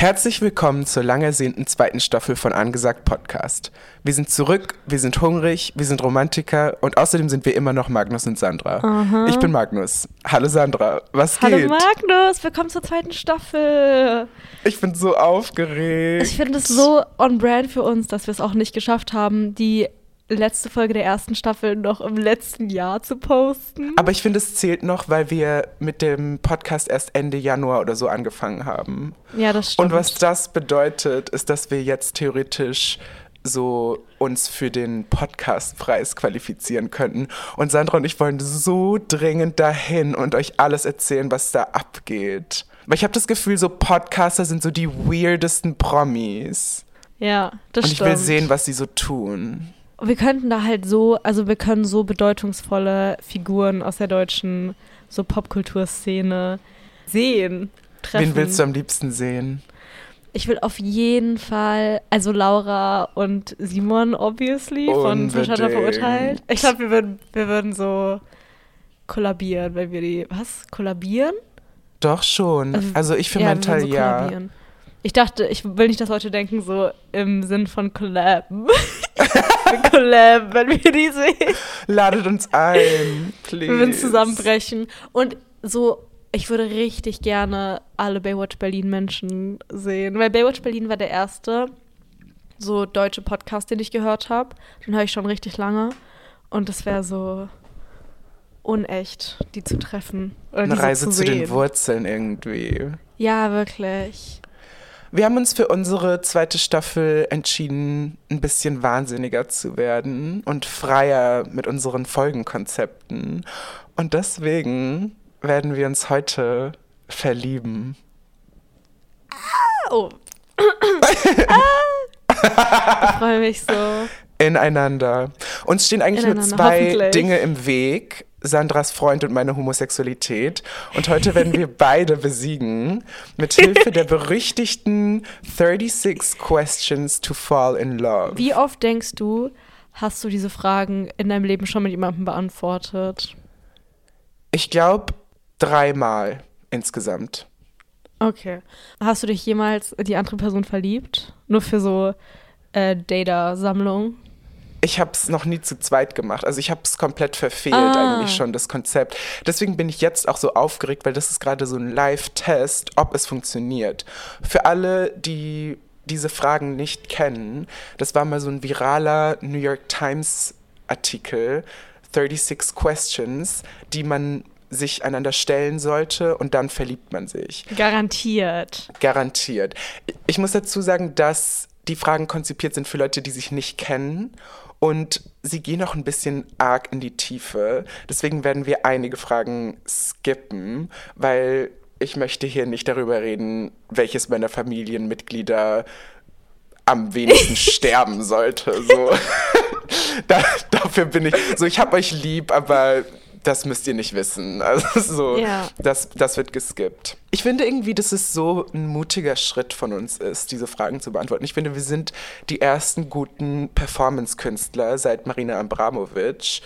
Herzlich willkommen zur lang ersehnten zweiten Staffel von Angesagt Podcast. Wir sind zurück, wir sind hungrig, wir sind Romantiker und außerdem sind wir immer noch Magnus und Sandra. Aha. Ich bin Magnus. Hallo Sandra, was Hallo geht? Magnus, willkommen zur zweiten Staffel. Ich bin so aufgeregt. Ich finde es so on brand für uns, dass wir es auch nicht geschafft haben, die letzte Folge der ersten Staffel noch im letzten Jahr zu posten. Aber ich finde, es zählt noch, weil wir mit dem Podcast erst Ende Januar oder so angefangen haben. ja, das stimmt. Und was das bedeutet, ist, dass wir jetzt theoretisch so uns für den Podcastpreis qualifizieren könnten. Und Sandra und ich wollen so dringend dahin und euch alles erzählen, was da abgeht. Weil ich habe das Gefühl, so Podcaster sind so die weirdesten Promis. ja, das und ich stimmt. will sehen, was sie so tun. Wir könnten da halt so, also wir können so bedeutungsvolle Figuren aus der deutschen so Popkulturszene sehen, treffen. Wen willst du am liebsten sehen? Ich will auf jeden Fall, also Laura und Simon, obviously, von Verschatter verurteilt. Ich glaube, wir würden, wir würden so kollabieren, wenn wir die, was? Kollabieren? Doch schon. Also, ich für ja, meinen Teil so ja. Ich dachte, ich will nicht, dass Leute denken, so im Sinn von Collab. Collab, wenn wir die sehen. Ladet uns ein, please. Wir würden zusammenbrechen. Und so, ich würde richtig gerne alle Baywatch Berlin Menschen sehen. Weil Baywatch Berlin war der erste so deutsche Podcast, den ich gehört habe. Den höre ich schon richtig lange. Und es wäre so unecht, die zu treffen. Oder Eine so Reise zu zu den. Wurzeln irgendwie. Ja, wirklich. Wir haben uns für unsere zweite Staffel entschieden, ein bisschen wahnsinniger zu werden und freier mit unseren Folgenkonzepten. Und deswegen werden wir uns heute verlieben. Oh. ich freue mich so. Ineinander. Uns stehen eigentlich nur Ineinander, zwei hoffentlich. Dinge im Weg. Sandras Freund und meine Homosexualität. Und heute werden wir beide besiegen. Mit Hilfe der berüchtigten 36 Questions to Fall in Love. Wie oft denkst du, hast du diese Fragen in deinem Leben schon mit jemandem beantwortet? Ich glaube dreimal insgesamt. Okay. Hast du dich jemals in die andere Person verliebt? Nur für so äh, Data-Sammlung? Ich habe es noch nie zu zweit gemacht. Also ich habe es komplett verfehlt Ah. eigentlich schon, das Konzept. Deswegen bin ich jetzt auch so aufgeregt, weil das ist gerade so ein Live-Test, ob es funktioniert. Für alle, die diese Fragen nicht kennen, das war mal so ein viraler New York Times Artikel, 36 Questions, die man sich einander stellen sollte und dann verliebt man sich. Garantiert. Garantiert. Ich muss dazu sagen, dass die Fragen konzipiert sind für Leute, die sich nicht kennen und sie gehen auch ein bisschen arg in die Tiefe. Deswegen werden wir einige Fragen skippen, weil ich möchte hier nicht darüber reden, welches meiner Familienmitglieder am wenigsten sterben sollte. So. da, dafür bin ich so, ich hab euch lieb, aber das müsst ihr nicht wissen. Also so, Ja. das, das wird geskippt. Ich finde irgendwie, dass es so ein mutiger Schritt von uns ist, diese Fragen zu beantworten. Ich finde, wir sind die ersten guten Performance-Künstler seit Marina Abramovic,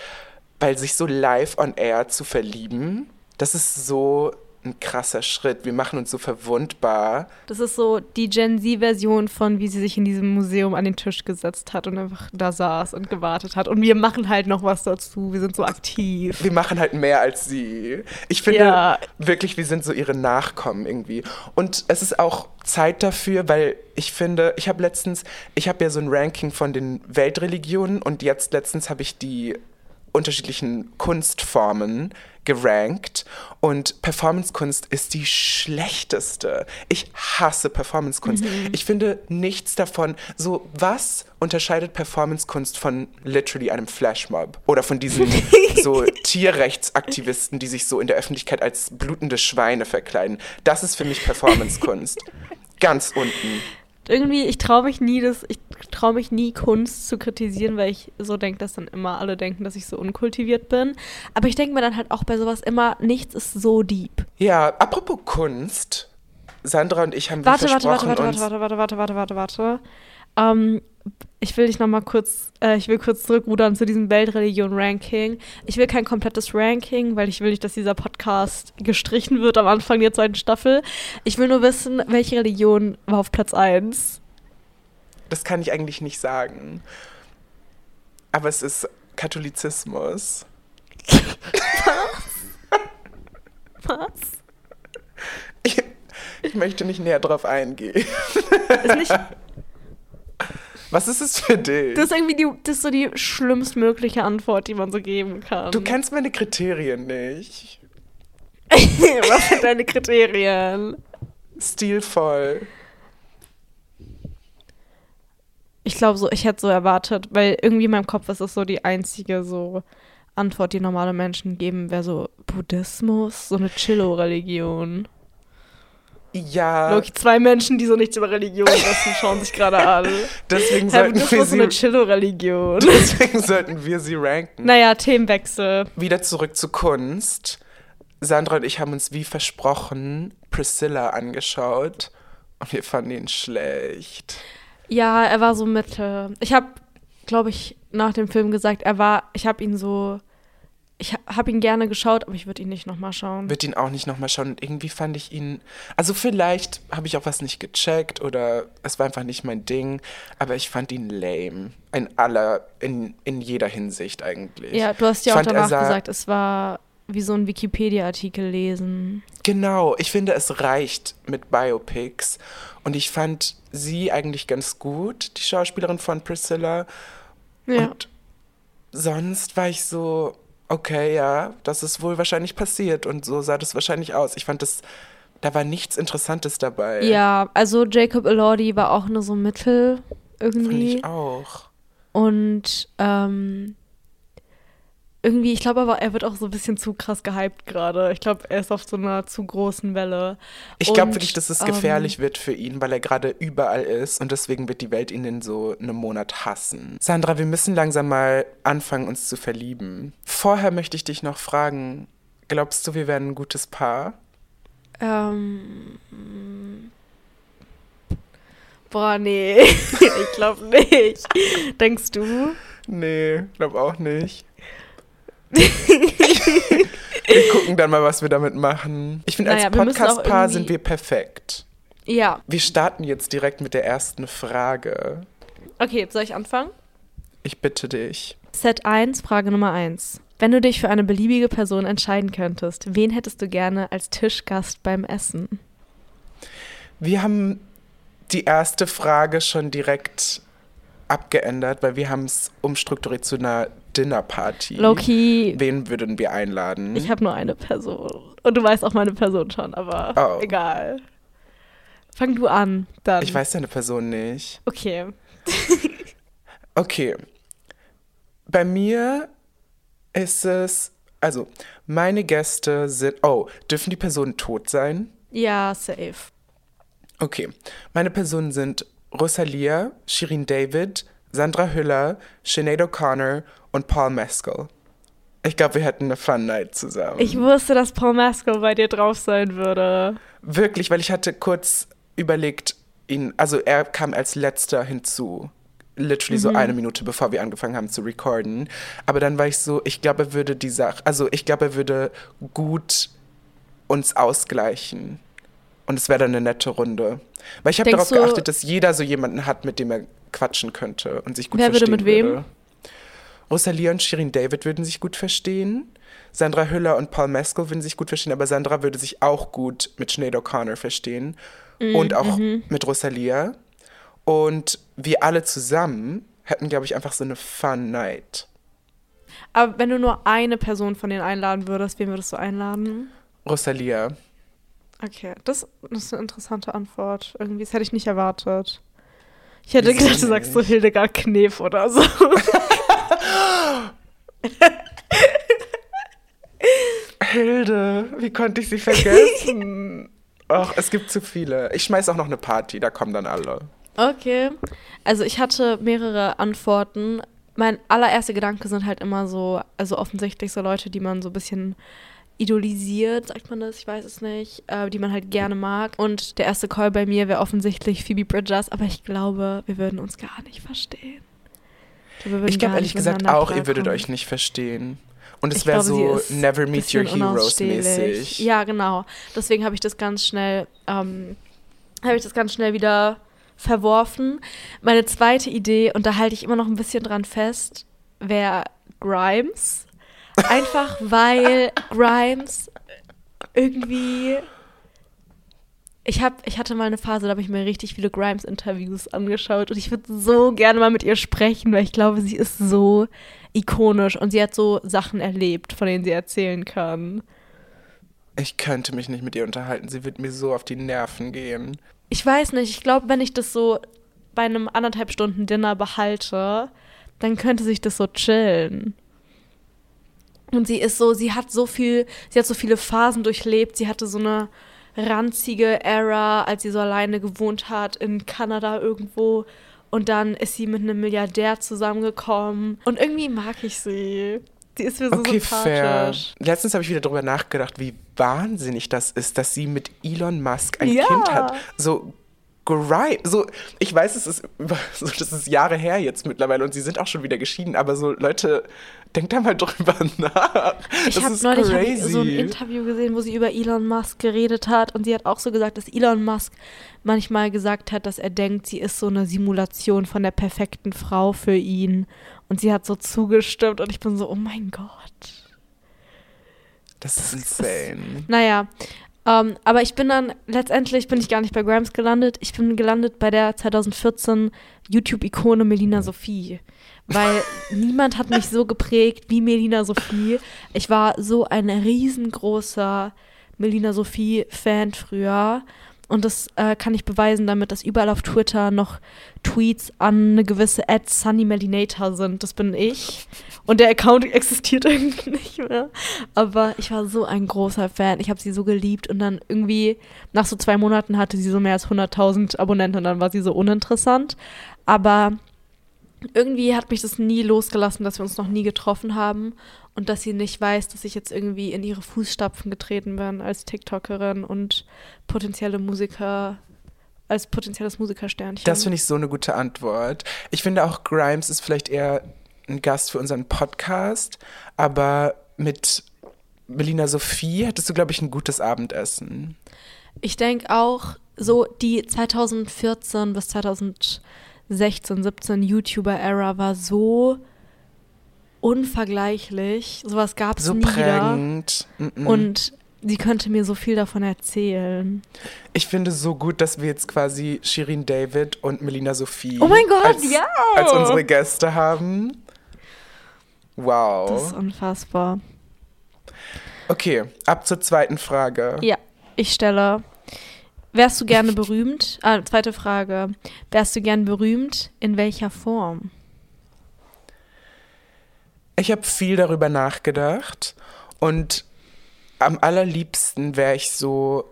weil sich so live on air zu verlieben, das ist so ein krasser Schritt. Wir machen uns so verwundbar. Das ist so die Gen Z-Version von, wie sie sich in diesem Museum an den Tisch gesetzt hat und einfach da saß und gewartet hat. Und wir machen halt noch was dazu. Wir sind so aktiv. Wir machen halt mehr als sie. Ich finde Ja. wirklich, wir sind so ihre Nachkommen irgendwie. Und es ist auch Zeit dafür, weil ich finde, ich habe letztens, ich habe ja so ein Ranking von den Weltreligionen und jetzt letztens habe ich die unterschiedlichen Kunstformen gerankt und Performancekunst ist die schlechteste. Ich hasse Performancekunst. Ich finde nichts davon. So, was unterscheidet Performancekunst von literally einem Flashmob oder von diesen so Tierrechtsaktivisten, die sich so in der Öffentlichkeit als blutende Schweine verkleiden? Das ist für mich Performancekunst. Ganz unten. Irgendwie, ich traue mich nie, das, ich traue mich nie, Kunst zu kritisieren, weil ich so denke, dass dann immer alle denken, dass ich so unkultiviert bin. Aber ich denke mir dann halt auch bei sowas immer, nichts ist so deep. Ja, apropos Kunst. Sandra und ich haben Warte, warte, versprochen warte, warte, uns warte, warte, warte, warte, warte, warte. Ähm, ich will dich noch mal kurz, äh, ich will kurz zurückrudern zu diesem Weltreligion-Ranking. Ich will kein komplettes Ranking, weil ich will nicht, dass dieser Podcast gestrichen wird am Anfang der zweiten Staffel. Ich will nur wissen, welche Religion war auf Platz 1? Das kann ich eigentlich nicht sagen. Aber es ist Katholizismus. Was? Ich, ich möchte nicht näher drauf eingehen. Ist nicht, Was ist es für dich? das ist irgendwie die, das ist so die schlimmstmögliche Antwort, die man so geben kann. du kennst meine Kriterien nicht. Was sind deine Kriterien? Stilvoll. Ich glaube so, ich hätte so erwartet, weil irgendwie in meinem Kopf ist es so die einzige so Antwort, die normale Menschen geben, wäre so Buddhismus, so eine Chillo-Religion. Ja, Loki, zwei Menschen, die so nichts über Religion wissen, schauen sich gerade an. deswegen Hä, sollten, wir ist so eine sie, Chillo-Religion. deswegen sollten wir sie ranken. Naja, Themenwechsel. Wieder zurück zu Kunst. Sandra und ich haben uns wie versprochen Priscilla angeschaut und wir fanden ihn schlecht. Ja, er war so Mitte. Ich habe, glaube ich, nach dem Film gesagt, er war, ich habe ihn so, ich habe ihn gerne geschaut, aber ich würde ihn nicht nochmal schauen. Würde ihn auch nicht nochmal schauen und irgendwie fand ich ihn, also vielleicht habe ich auch was nicht gecheckt oder es war einfach nicht mein Ding, aber ich fand ihn lame. In aller, in, in jeder Hinsicht eigentlich. Ja, du hast ja auch danach gesagt, es war wie so ein Wikipedia-Artikel lesen. Genau, ich finde, es reicht mit Biopics. Und ich fand sie eigentlich ganz gut, die Schauspielerin von Priscilla. Ja. Und sonst war ich so, okay, ja, das ist wohl wahrscheinlich passiert. Und so sah das wahrscheinlich aus. Ich fand das, da war nichts Interessantes dabei. ja, also Jacob Elordi war auch nur so Mittel Fand irgendwie. ich auch. Und ähm, irgendwie, ich glaube aber, er wird auch so ein bisschen zu krass gehypt gerade. Ich glaube, er ist auf so einer zu großen Welle. Ich glaube wirklich, dass es ähm, gefährlich wird für ihn, weil er gerade überall ist und deswegen wird die Welt ihn in so einem Monat hassen. Sandra, wir müssen langsam mal anfangen, uns zu verlieben. Vorher möchte ich dich noch fragen, glaubst du, wir werden ein gutes Paar? Ähm, boah, nee, ich glaube nicht. Denkst du? Nee, glaub auch nicht. Wir gucken dann mal, was wir damit machen. Ich finde, Naja, als Podcast-Paar sind wir perfekt. Ja. Wir starten jetzt direkt mit der ersten Frage. Okay, soll ich anfangen? Ich bitte dich. Set 1, Frage Nummer 1. Wenn du dich für eine beliebige Person entscheiden könntest, wen hättest du gerne als Tischgast beim Essen? Wir haben die erste Frage schon direkt abgeändert, weil wir haben es umstrukturiert zu einer Dinnerparty. Loki, Wen würden wir einladen? ich habe nur eine Person. Und du weißt auch meine Person schon, aber Oh. egal. Fang du an, dann. ich weiß deine Person nicht. Okay. Okay. Bei mir ist es, also meine Gäste sind, oh, dürfen die Personen tot sein? Ja, safe. Okay. Meine Personen sind Rosalia, Shirin David, Sandra Hüller, Sinead O'Connor und Paul Mescal. Ich glaube, wir hätten eine Fun Night zusammen. Ich wusste, dass Paul Mescal bei dir drauf sein würde. Wirklich, weil ich hatte kurz überlegt, ihn, also er kam als letzter hinzu. Literally so eine Minute, bevor wir angefangen haben zu recorden. Aber dann war ich so, ich glaube, er würde die Sache, also ich glaube, er würde gut uns ausgleichen. Und es wäre dann eine nette Runde. Weil ich habe darauf geachtet, dass jeder so jemanden hat, mit dem er quatschen könnte und sich gut Wer würde verstehen mit wem? würde. Rosalia und Shirin David würden sich gut verstehen. Sandra Hüller und Paul Mescal würden sich gut verstehen, aber Sandra würde sich auch gut mit Sinead O'Connor verstehen. Mm, und auch mhm. mit Rosalia. Und wir alle zusammen hätten, glaube ich, einfach so eine Fun Night. Aber wenn du nur eine Person von denen einladen würdest, wen würdest du einladen? Rosalia. Okay, das, das ist eine interessante Antwort. Irgendwie, das hätte ich nicht erwartet. Ich hätte Wieso gedacht, du sagst so? Hildegard Knef oder so. Hilde, wie konnte ich sie vergessen? Ach, es gibt zu viele. Ich schmeiß auch noch eine Party, da kommen dann alle. Okay. Also ich hatte mehrere Antworten. Mein allererster Gedanke sind halt immer so, also offensichtlich so Leute, die man so ein bisschen idolisiert, sagt man das, ich weiß es nicht, äh, die man halt gerne mag. Und der erste Call bei mir wäre offensichtlich Phoebe Bridgers, aber ich glaube, wir würden uns gar nicht verstehen. Ich glaube ehrlich gesagt auch, ihr würdet euch nicht verstehen. Und es wäre so Never Meet Your Heroes mäßig. Ja, genau. Deswegen habe ich das ganz schnell, ähm, habe ich das ganz schnell wieder verworfen. Meine zweite Idee, und da halte ich immer noch ein bisschen dran fest, wäre Grimes. Einfach weil Grimes irgendwie. Ich, hab, ich hatte mal eine Phase, da habe ich mir richtig viele Grimes-Interviews angeschaut und ich würde so gerne mal mit ihr sprechen, weil ich glaube, sie ist so ikonisch und sie hat so Sachen erlebt, von denen sie erzählen kann. Ich könnte mich nicht mit ihr unterhalten. Sie wird mir so auf die Nerven gehen. Ich weiß nicht. Ich glaube, wenn ich das so bei einem anderthalb Stunden Dinner behalte, dann könnte sich das so chillen. Und sie ist so, sie hat so viel, sie hat so viele Phasen durchlebt. Sie hatte so eine ranzige Era, als sie so alleine gewohnt hat in Kanada irgendwo. Und dann ist sie mit einem Milliardär zusammengekommen. Und irgendwie mag ich sie. Die ist mir so okay, sympathisch. Fair. Letztens habe ich wieder darüber nachgedacht, wie wahnsinnig das ist, dass sie mit Elon Musk ein ja. Kind hat. So Grime. So, ich weiß, es ist, so, das ist Jahre her jetzt mittlerweile und sie sind auch schon wieder geschieden, aber so, Leute, denkt da mal drüber nach. Ich habe neulich hab so ein Interview gesehen, wo sie über Elon Musk geredet hat und sie hat auch so gesagt, dass Elon Musk manchmal gesagt hat, dass er denkt, sie ist so eine Simulation von der perfekten Frau für ihn. Und sie hat so zugestimmt und ich bin so, oh mein Gott. Das ist insane. naja, um, ähm, aber ich bin dann, letztendlich bin ich gar nicht bei Grimes gelandet. Ich bin gelandet bei der 2014 YouTube-Ikone Melina Sophie. Weil niemand hat mich so geprägt wie Melina Sophie. Ich war so ein riesengroßer Melina Sophie-Fan früher. Und das äh, kann ich beweisen damit, dass überall auf Twitter noch Tweets an eine gewisse Ad Sunny Melinator sind. Das bin ich. Und der Account existiert irgendwie nicht mehr. Aber ich war so ein großer Fan. Ich habe sie so geliebt. Und dann irgendwie nach so zwei Monaten hatte sie so mehr als 100.000 Abonnenten. Und dann war sie so uninteressant. Aber irgendwie hat mich das nie losgelassen, dass wir uns noch nie getroffen haben und dass sie nicht weiß, dass ich jetzt irgendwie in ihre Fußstapfen getreten bin als TikTokerin und potenzielle Musiker als potenzielles Musikersternchen. Das finde ich so eine gute Antwort. Ich finde auch Grimes ist vielleicht eher ein Gast für unseren Podcast, aber mit Melina Sophie hättest du, glaube ich, ein gutes Abendessen. Ich denke auch, so die 2014 bis 2016, 17 YouTuber-Era war so unvergleichlich. Sowas gab es so nie prägend. wieder. Und sie könnte mir so viel davon erzählen. Ich finde es so gut, dass wir jetzt quasi Shirin David und Melina Sophie oh mein Gott, als, ja. als unsere Gäste haben. Wow. Das ist unfassbar. Okay, ab zur zweiten Frage. Ja, ich stelle. Wärst du gerne berühmt? Ah, zweite Frage. Wärst du gern berühmt? In welcher Form? Ich habe viel darüber nachgedacht und am allerliebsten wäre ich so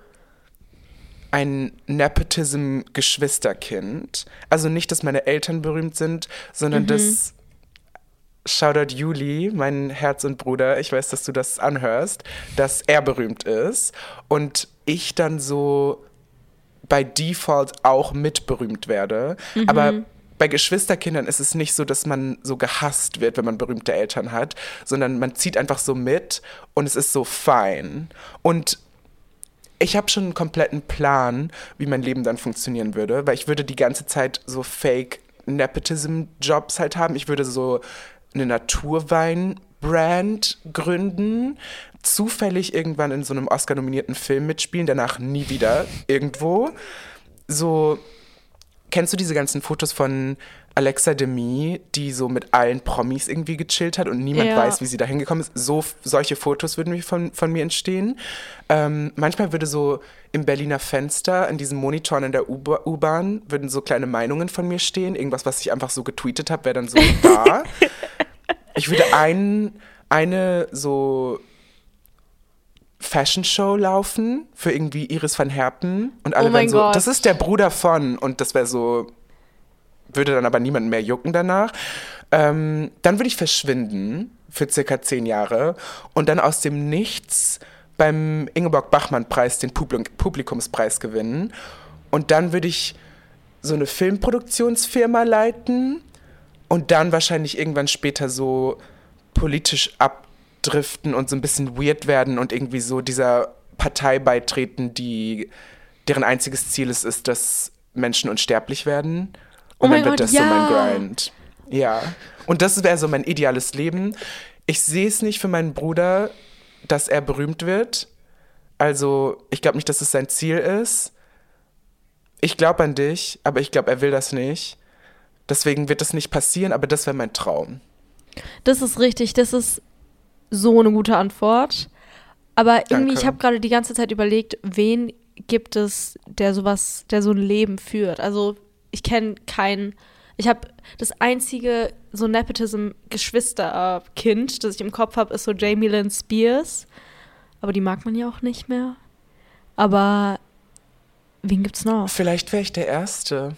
ein Nepotism-Geschwisterkind. Also nicht, dass meine Eltern berühmt sind, sondern mhm. dass Shoutout Juli, mein Herz und Bruder, ich weiß, dass du das anhörst, dass er berühmt ist und ich dann so bei Default auch mit berühmt werde. Mhm. Aber bei Geschwisterkindern ist es nicht so, dass man so gehasst wird, wenn man berühmte Eltern hat, sondern man zieht einfach so mit und es ist so fein. Und ich habe schon einen kompletten Plan, wie mein Leben dann funktionieren würde, weil ich würde die ganze Zeit so Fake Nepotism-Jobs halt haben. Ich würde so eine Naturwein-Brand gründen, zufällig irgendwann in so einem Oscar-nominierten Film mitspielen, danach nie wieder irgendwo. So Kennst du diese ganzen Fotos von Alexa Demi, die so mit allen Promis irgendwie gechillt hat und niemand ja. weiß, wie sie da hingekommen ist? So, solche Fotos würden von, von mir entstehen. Ähm, manchmal würde so im Berliner Fenster, in diesen Monitoren in der U-Bahn, würden so kleine Meinungen von mir stehen. Irgendwas, was ich einfach so getweetet habe, wäre dann so da. ich würde ein, eine so Fashion Show laufen für irgendwie Iris van Herpen und alle oh wären so, Gott. das ist der Bruder von und das wäre so, würde dann aber niemanden mehr jucken danach. Ähm, dann würde ich verschwinden, für circa zehn Jahre und dann aus dem Nichts beim Ingeborg-Bachmann-Preis den Publik Publikumspreis gewinnen. Und dann würde ich so eine Filmproduktionsfirma leiten und dann wahrscheinlich irgendwann später so politisch abdriften und so ein bisschen weird werden und irgendwie so dieser Partei beitreten, die deren einziges Ziel es ist, dass Menschen unsterblich werden. Oh Und mein dann wird Gott, das so mein ja. Grind. Ja. Und das wäre so mein ideales Leben. Ich sehe es nicht für meinen Bruder, dass er berühmt wird. Also, ich glaube nicht, dass es sein Ziel ist. Ich glaube an dich, aber ich glaube, er will das nicht. Deswegen wird das nicht passieren, aber das wäre mein Traum. Das ist richtig, das ist so eine gute Antwort. Aber irgendwie, Danke. ich habe gerade die ganze Zeit überlegt, wen gibt es, der sowas, der so ein Leben führt. Also ich kenne keinen, ich habe das einzige so Nepotism-Geschwisterkind, das ich im Kopf habe, ist so Jamie Lynn Spears. Aber die mag man ja auch nicht mehr. Aber wen gibt's noch? Vielleicht wäre ich der Erste.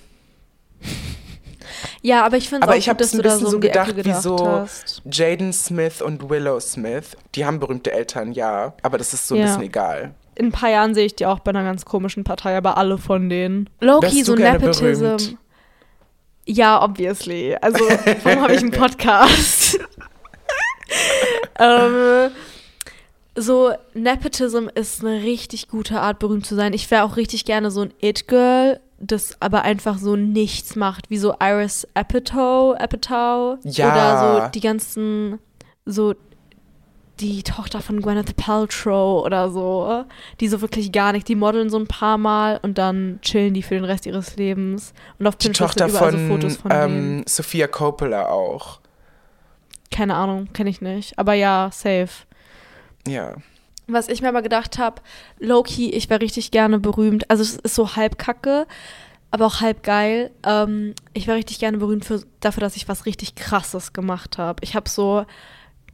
Ja, aber ich finde es Aber auch ich gut, habe dass ein du da bisschen so so um Ecke gedacht, wie gedacht so hast. Jaden Smith und Willow Smith. Die haben berühmte Eltern, ja. Aber das ist so ein Ja. bisschen egal. in ein paar Jahren sehe ich die auch bei einer ganz komischen Partei, aber alle von denen. Loki, so Nepotism. berühmt? Ja, obviously. Also, warum habe ich einen Podcast? ähm, so, Nepotism ist eine richtig gute Art, berühmt zu sein. Ich wäre auch richtig gerne so ein It-Girl, das aber einfach so nichts macht, wie so Iris Apatow, Apatow. Ja. Oder so die ganzen, so die Tochter von Gwyneth Paltrow oder so, die so wirklich gar nicht, die modeln so ein paar Mal und dann chillen die für den Rest ihres Lebens. Und auf Die Pinterest Tochter sind von, so Fotos von ähm, Sophia Coppola auch. Keine Ahnung, kenne ich nicht. Aber ja, safe. Ja. Was ich mir aber gedacht habe, Loki, ich wäre richtig gerne berühmt. Also es ist so halb kacke, aber auch halb geil. Ähm, ich wäre richtig gerne berühmt für, dafür, dass ich was richtig krasses gemacht habe. Ich habe so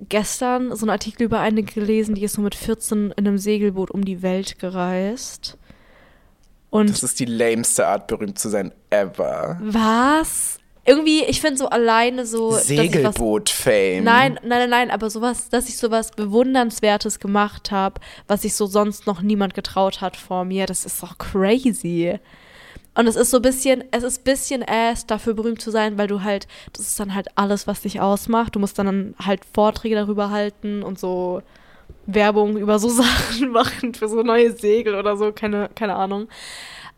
gestern so einen Artikel über eine gelesen, die ist so mit 14 in einem Segelboot um die Welt gereist. Und Das ist die lameste Art, berühmt zu sein ever. was? Irgendwie, ich finde so alleine so. Segelboot-Fame. Nein, nein, nein, nein, aber sowas, dass ich sowas Bewundernswertes gemacht habe, was sich so sonst noch niemand getraut hat vor mir, das ist doch crazy. Und es ist so ein bisschen, es ist ein bisschen ass, dafür berühmt zu sein, weil du halt, das ist dann halt alles, was dich ausmacht. Du musst dann halt Vorträge darüber halten und so Werbung über so Sachen machen für so neue Segel oder so, keine, keine Ahnung.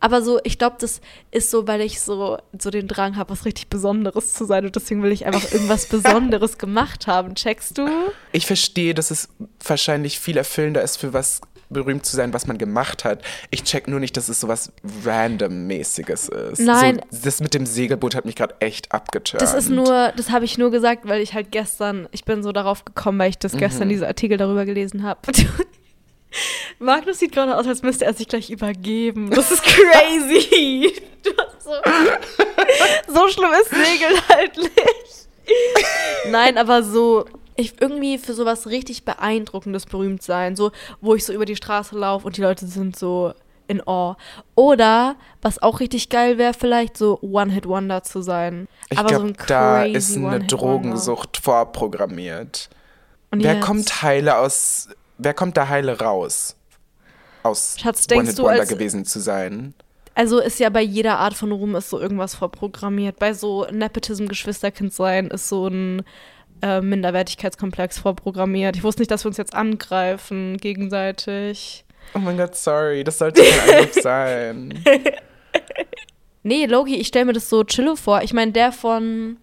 Aber so, ich glaube, das ist so, weil ich so, so den Drang habe, was richtig Besonderes zu sein. Und deswegen will ich einfach irgendwas Besonderes gemacht haben. Checkst du? Ich verstehe, dass es wahrscheinlich viel erfüllender ist, für was berühmt zu sein, was man gemacht hat. Ich check nur nicht, dass es sowas Random-mäßiges ist. Nein. So, das mit dem Segelboot hat mich gerade echt abgeturnt. Das ist nur, das habe ich nur gesagt, weil ich halt gestern, ich bin so darauf gekommen, weil ich das gestern diese Artikel darüber gelesen habe. Magnus sieht gerade aus, als müsste er sich gleich übergeben. Das ist crazy. Du hast so, so schlimm ist Segeln halt nicht. Nein, aber so, ich irgendwie für sowas richtig beeindruckendes berühmt sein. So, wo ich so über die Straße laufe und die Leute sind so in Awe. Oder, was auch richtig geil wäre, vielleicht so One-Hit-Wonder zu sein. Ich aber so glaube, ein da ist eine. Drogensucht vorprogrammiert. Und Wer jetzt? kommt heile aus, wer kommt da heile raus? Aus Schatz, denkst du, als- gewesen zu sein. Also ist ja bei jeder Art von Ruhm ist so irgendwas vorprogrammiert. Bei so Nepotism-Geschwisterkind sein ist so ein äh, Minderwertigkeitskomplex vorprogrammiert. Ich wusste nicht, dass wir uns jetzt angreifen gegenseitig. Oh mein Gott, sorry, das sollte kein Angriff sein. Nee, Loki, ich stelle mir das so chillo vor. Ich meine, der von,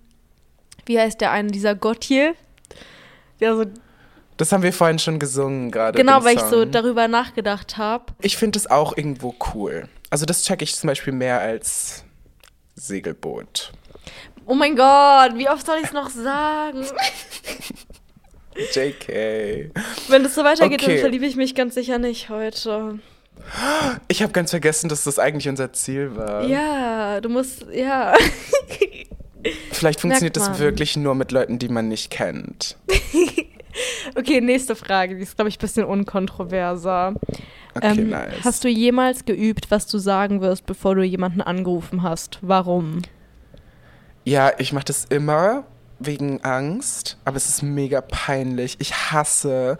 wie heißt der eine, dieser Gottier? Der so, Das haben wir vorhin schon gesungen gerade. genau, weil ich so Song. darüber nachgedacht habe. Ich finde es auch irgendwo cool. Also das checke ich zum Beispiel mehr als Segelboot. Oh mein Gott, wie oft soll ich es noch sagen? JK. Wenn das so weitergeht, Okay. dann verliebe ich mich ganz sicher nicht heute. Ich habe ganz vergessen, dass das eigentlich unser Ziel war. Ja, du musst, ja. Vielleicht funktioniert das wirklich nur mit Leuten, die man nicht kennt. Okay, nächste Frage. Die ist, glaube ich, ein bisschen unkontroverser. Okay, Ähm, nice. Hast du jemals geübt, was du sagen wirst, bevor du jemanden angerufen hast? Warum? ja, ich mache das immer, wegen Angst, aber es ist mega peinlich. Ich hasse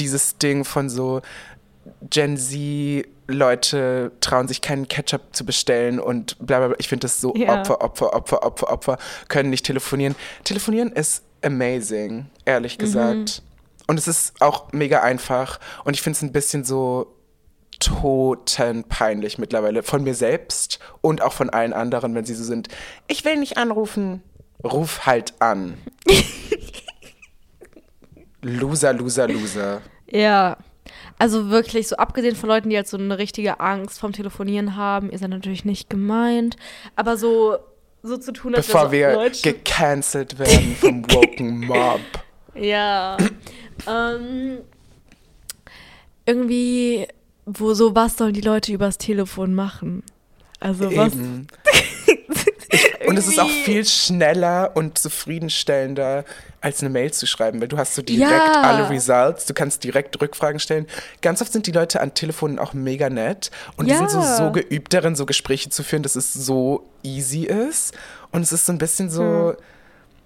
dieses Ding von so Gen Z Leute trauen sich keinen Ketchup zu bestellen und bla bla bla. Ich finde das so Ja. Opfer, Opfer, Opfer, Opfer, Opfer, können nicht telefonieren. Telefonieren ist amazing, ehrlich gesagt. Und es ist auch mega einfach. Und ich finde es ein bisschen so totenpeinlich mittlerweile. Von mir selbst und auch von allen anderen, wenn sie so sind. Ich will nicht anrufen. Ruf halt an. loser, loser, loser. Ja. Also wirklich, so abgesehen von Leuten, die halt so eine richtige Angst vom Telefonieren haben, ist er natürlich nicht gemeint. Aber so, so zu tun, als Bevor wäre wir Leute. gecancelt werden vom woken Mob. Ja. ähm, irgendwie, wo so, was sollen die Leute übers Telefon machen? Also was. Eben. Und es ist auch viel schneller und zufriedenstellender, als eine Mail zu schreiben, weil du hast so direkt Ja. alle Results, du kannst direkt Rückfragen stellen. Ganz oft sind die Leute an Telefonen auch mega nett und die sind so, Ja. so geübt darin, so Gespräche zu führen, dass es so easy ist. Und es ist so ein bisschen Hm. so,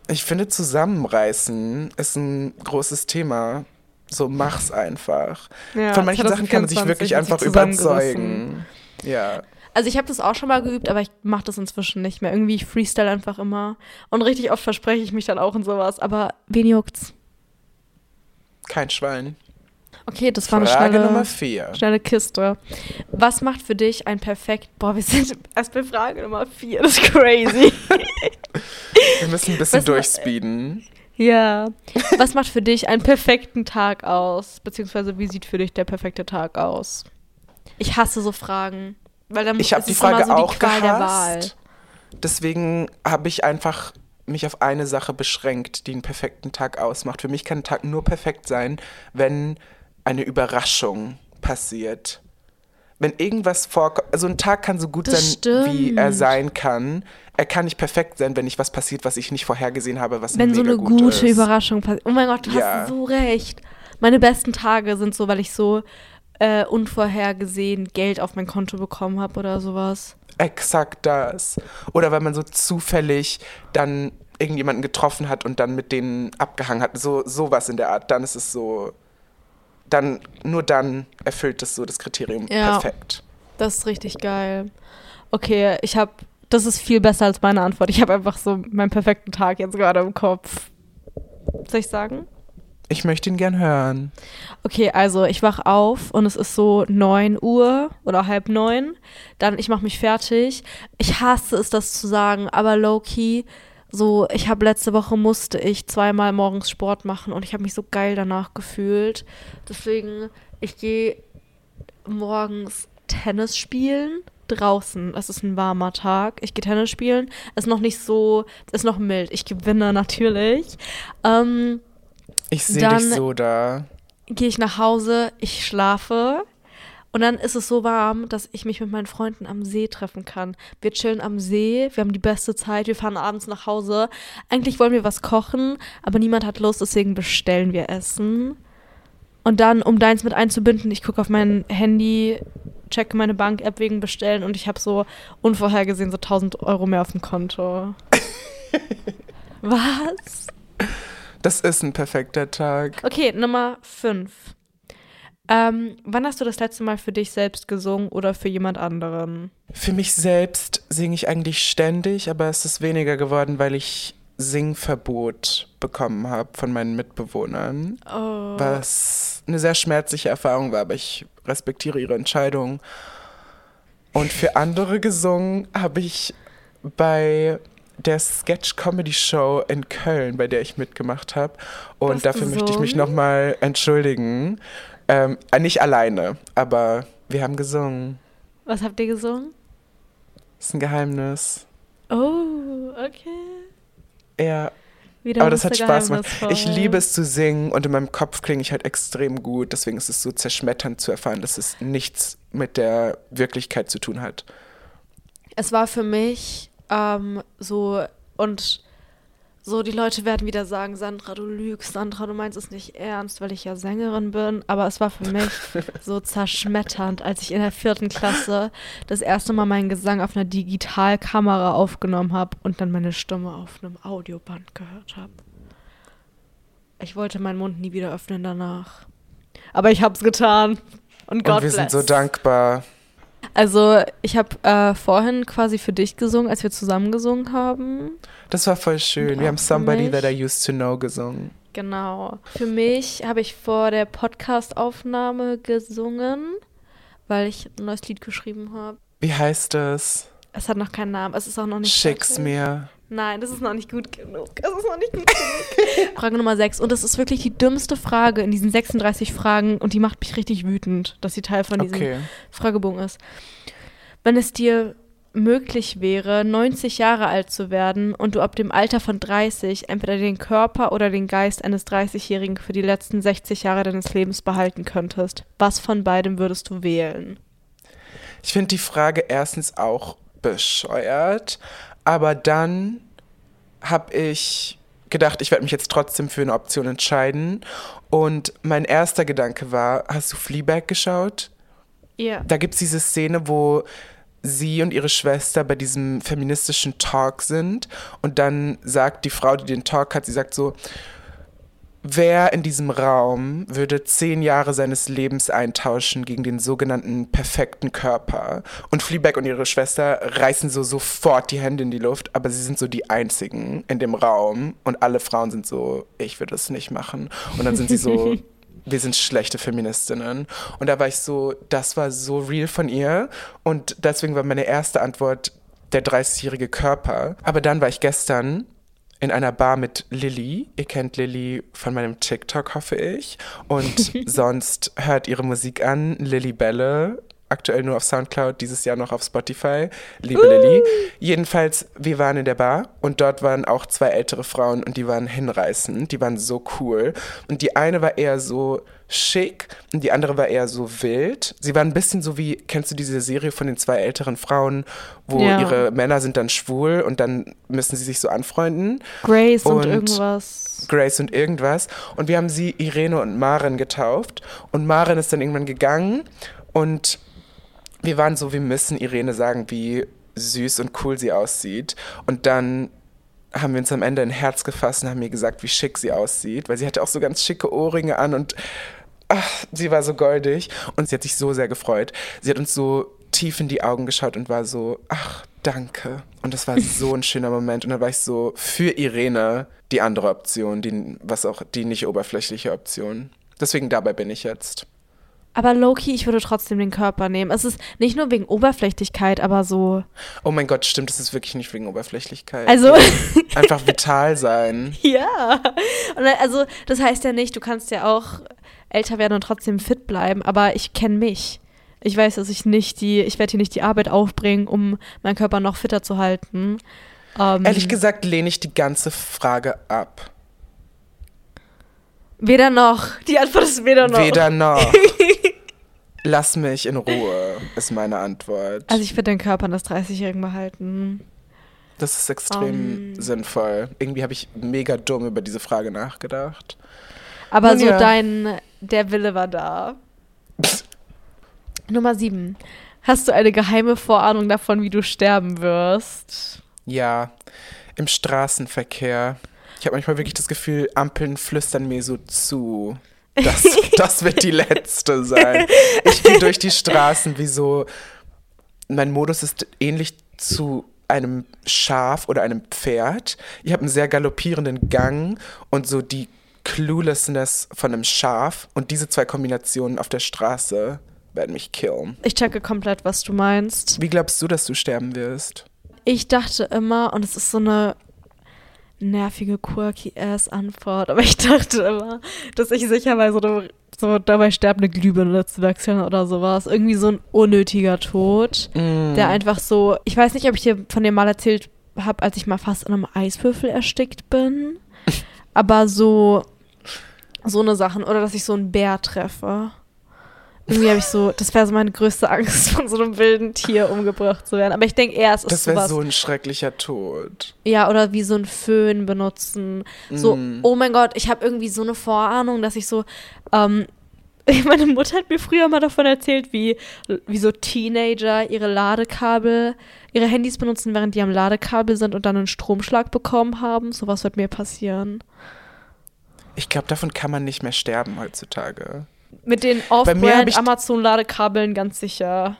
ich finde, zusammenreißen ist ein großes Thema. So mach's einfach. Ja, Von manchen Sachen kann man sich 2024 wirklich einfach überzeugen. Ja. Also ich habe das auch schon mal geübt, aber ich mache das inzwischen nicht mehr. Irgendwie ich freestyle einfach immer. Und richtig oft verspreche ich mich dann auch und sowas. Aber wen juckt's? Kein Schwein. Okay, das war eine Frage schnelle, Nummer vier. schnelle Kiste. Was macht für dich ein perfekt... Boah, wir sind erst bei Frage Nummer vier. Das ist crazy. Wir müssen ein bisschen Was durchspeeden. ja. Was macht für dich einen perfekten Tag aus? Beziehungsweise wie sieht für dich der perfekte Tag aus? Ich hasse so Fragen. Weil dann Ich habe die Frage so die auch Wahl. gehasst. Deswegen habe ich einfach mich auf eine Sache beschränkt, die einen perfekten Tag ausmacht. Für mich kann ein Tag nur perfekt sein, wenn eine Überraschung passiert. Wenn irgendwas vorkommt, also ein Tag kann so gut Das sein, wie er stimmt. sein kann. Er kann nicht perfekt sein, wenn nicht was passiert, was ich nicht vorhergesehen habe, was Wenn so eine gut gute ist. Überraschung passiert. Oh mein Gott, du Ja. hast so recht. Meine besten Tage sind so, weil ich so äh, unvorhergesehen Geld auf mein Konto bekommen habe oder sowas. Exakt das. Oder weil man so zufällig dann irgendjemanden getroffen hat und dann mit denen abgehangen hat. So sowas in der Art. Dann ist es so. Dann, nur dann erfüllt es so das Kriterium Ja. perfekt. Das ist richtig geil. Okay, ich habe, das ist viel besser als meine Antwort. Ich habe einfach so meinen perfekten Tag jetzt gerade im Kopf. Soll ich sagen? Ich möchte ihn gern hören. Okay, also ich wach auf und es ist so 9 Uhr oder halb neun. Dann ich mache mich fertig. Ich hasse es, das zu sagen, aber low-key, so, ich habe letzte Woche musste ich zweimal morgens Sport machen und ich habe mich so geil danach gefühlt. Deswegen, ich gehe morgens Tennis spielen draußen. Es ist ein warmer Tag. Ich gehe Tennis spielen. Ist noch nicht so, ist noch mild. Ich gewinne natürlich. Ähm, Ich sehe dich so da. gehe ich nach Hause, ich schlafe und dann ist es so warm, dass ich mich mit meinen Freunden am See treffen kann. Wir chillen am See, wir haben die beste Zeit, wir fahren abends nach Hause. Eigentlich wollen wir was kochen, aber niemand hat Lust, deswegen bestellen wir Essen. Und dann, um deins mit einzubinden, ich gucke auf mein Handy, checke meine Bank-App wegen Bestellen und ich habe so unvorhergesehen so 1000 Euro mehr auf dem Konto. Was? Das ist ein perfekter Tag. Okay, Nummer 5. Ähm, wann hast du das letzte Mal für dich selbst gesungen oder für jemand anderen? Für mich selbst singe ich eigentlich ständig, aber es ist weniger geworden, weil ich Singverbot bekommen habe von meinen Mitbewohnern. Oh. was eine sehr schmerzliche Erfahrung war, aber ich respektiere ihre Entscheidung. Und für andere gesungen habe ich bei der Sketch-Comedy-Show in Köln, bei der ich mitgemacht habe. Und du dafür möchte ich mich nochmal entschuldigen. Ähm, äh, nicht alleine, aber wir haben gesungen. Was habt ihr gesungen? ist ein Geheimnis. Oh, okay. Ja, Wieder aber das hat. Spaß gemacht. Ich liebe es zu singen und in meinem Kopf klinge ich halt extrem gut. Deswegen ist es so zerschmetternd zu erfahren, dass es nichts mit der Wirklichkeit zu tun hat. Es war für mich ähm, so und So, die Leute werden wieder sagen, Sandra, du lügst, Sandra, du meinst es nicht ernst, weil ich ja Sängerin bin. Aber es war für mich so zerschmetternd, als ich in der vierten Klasse das erste Mal meinen Gesang auf einer Digitalkamera aufgenommen habe und dann meine Stimme auf einem Audioband gehört habe. Ich wollte meinen Mund nie wieder öffnen danach. Aber ich hab's getan. Und Gott Und wir bless. sind so dankbar. Also, ich habe äh, vorhin quasi für dich gesungen, als wir zusammen gesungen haben. Das war voll schön. Wir haben Somebody mich. That I Used to Know gesungen. Genau. Für mich habe ich vor der Podcast-Aufnahme gesungen, weil ich ein neues Lied geschrieben habe. Wie heißt es? Es hat noch keinen Namen. Es ist auch noch nicht. Schick's fertig. mir. Nein, das ist noch nicht gut genug. Es ist noch nicht gut genug. Frage Nummer 6. Und das ist wirklich die dümmste Frage in diesen 36 Fragen und die macht mich richtig wütend, dass sie Teil von diesem Okay. Fragebogen ist. Wenn es dir möglich wäre, 90 Jahre alt zu werden und du ab dem Alter von 30 entweder den Körper oder den Geist eines 30-Jährigen für die letzten 60 Jahre deines Lebens behalten könntest, was von beidem würdest du wählen? Ich finde die Frage erstens auch bescheuert, aber dann habe ich gedacht, ich werde mich jetzt trotzdem für eine Option entscheiden. Und mein erster Gedanke war, hast du Fleabag geschaut? Ja. Da gibt es diese Szene, wo sie und ihre Schwester bei diesem feministischen Talk sind und dann sagt die Frau, die den Talk hat, sie sagt so, wer in diesem Raum würde zehn Jahre seines Lebens eintauschen gegen den sogenannten perfekten Körper? Und Fleabag und ihre Schwester reißen so sofort die Hände in die Luft, aber sie sind so die einzigen in dem Raum und alle Frauen sind so, ich würde es nicht machen. Und dann sind sie so, wir sind schlechte Feministinnen. Und da war ich so, das war so real von ihr. Und deswegen war meine erste Antwort der 30-jährige Körper. Aber dann war ich gestern in einer Bar mit Lilly. Ihr kennt Lilly von meinem TikTok, hoffe ich. Und sonst hört ihre Musik an. Lilly Belle. Aktuell nur auf Soundcloud, dieses Jahr noch auf Spotify. Liebe Lilly. Jedenfalls, wir waren in der Bar und dort waren auch zwei ältere Frauen und die waren hinreißend. Die waren so cool. Und die eine war eher so schick und die andere war eher so wild. Sie waren ein bisschen so wie, kennst du diese Serie von den zwei älteren Frauen, wo Ja. ihre Männer sind dann schwul und dann müssen sie sich so anfreunden? Grace und, Und- irgendwas. Grace und irgendwas. Und wir haben sie Irene und Maren getauft. Und Maren ist dann irgendwann gegangen. Und wir waren so, wir müssen Irene sagen, wie süß und cool sie aussieht. Und dann haben wir uns am Ende ein Herz gefasst und haben mir gesagt, wie schick sie aussieht. Weil sie hatte auch so ganz schicke Ohrringe an und ach, sie war so goldig. Und sie hat sich so sehr gefreut. Sie hat uns so tief in die Augen geschaut und war so, ach, danke. Und das war so ein schöner Moment. Und dann war ich so für Irene die andere Option, die, was auch die nicht oberflächliche Option. Deswegen dabei bin ich jetzt. Aber Loki, ich würde trotzdem den Körper nehmen. Es ist nicht nur wegen Oberflächlichkeit, aber so. Oh mein Gott, stimmt, das ist wirklich nicht wegen Oberflächlichkeit. Also. Einfach vital sein. Ja. Und also, das heißt ja nicht, du kannst ja auch älter werden und trotzdem fit bleiben, aber ich kenne mich. Ich weiß, dass ich nicht die, ich werde hier nicht die Arbeit aufbringen, um meinen Körper noch fitter zu halten. Ähm, Ehrlich gesagt lehne ich die ganze Frage ab. Weder noch. Die Antwort ist weder noch. Weder noch. Lass mich in Ruhe, ist meine Antwort. Also ich würde den Körper eines 30-Jährigen behalten. Das ist extrem Ähm. sinnvoll. Irgendwie habe ich mega dumm über diese Frage nachgedacht. Aber Nun so ja. dein, der Wille war da. Nummer sieben. Hast du eine geheime Vorahnung davon, wie du sterben wirst? Ja, im Straßenverkehr. Ich habe manchmal wirklich das Gefühl, Ampeln flüstern mir so zu. Das, das wird die letzte sein. Ich gehe durch die Straßen wie so. Mein Modus ist ähnlich zu einem Schaf oder einem Pferd. Ich habe einen sehr galoppierenden Gang und so die Cluelessness von einem Schaf. Und diese zwei Kombinationen auf der Straße werden mich killen. Ich checke komplett, was du meinst. Wie glaubst du, dass du sterben wirst? Ich dachte immer, und es ist so eine nervige, quirky ass Antwort, aber ich dachte immer, dass ich sicher bei so, so dabei sterbe, eine Glühbirne zu wechseln oder sowas. Irgendwie so ein unnötiger Tod, Mm. der einfach so, ich weiß nicht, ob ich dir von dem mal erzählt habe, als ich mal fast an einem Eiswürfel erstickt bin, aber so, so eine Sachen, oder dass ich so einen Bär treffe. Irgendwie habe ich so, das wäre so meine größte Angst, von so einem wilden Tier umgebracht zu werden. Aber ich denke eher, es ist Das wäre so ein schrecklicher Tod. Ja, oder wie so ein Föhn benutzen. So, Mm. oh mein Gott, ich habe irgendwie so eine Vorahnung, dass ich so, ähm, meine Mutter hat mir früher mal davon erzählt, wie, wie so Teenager ihre Ladekabel, ihre Handys benutzen, während die am Ladekabel sind und dann einen Stromschlag bekommen haben. Sowas wird mir passieren. Ich glaube, davon kann man nicht mehr sterben heutzutage. Mit den Off-Brand Amazon-Ladekabeln ganz sicher.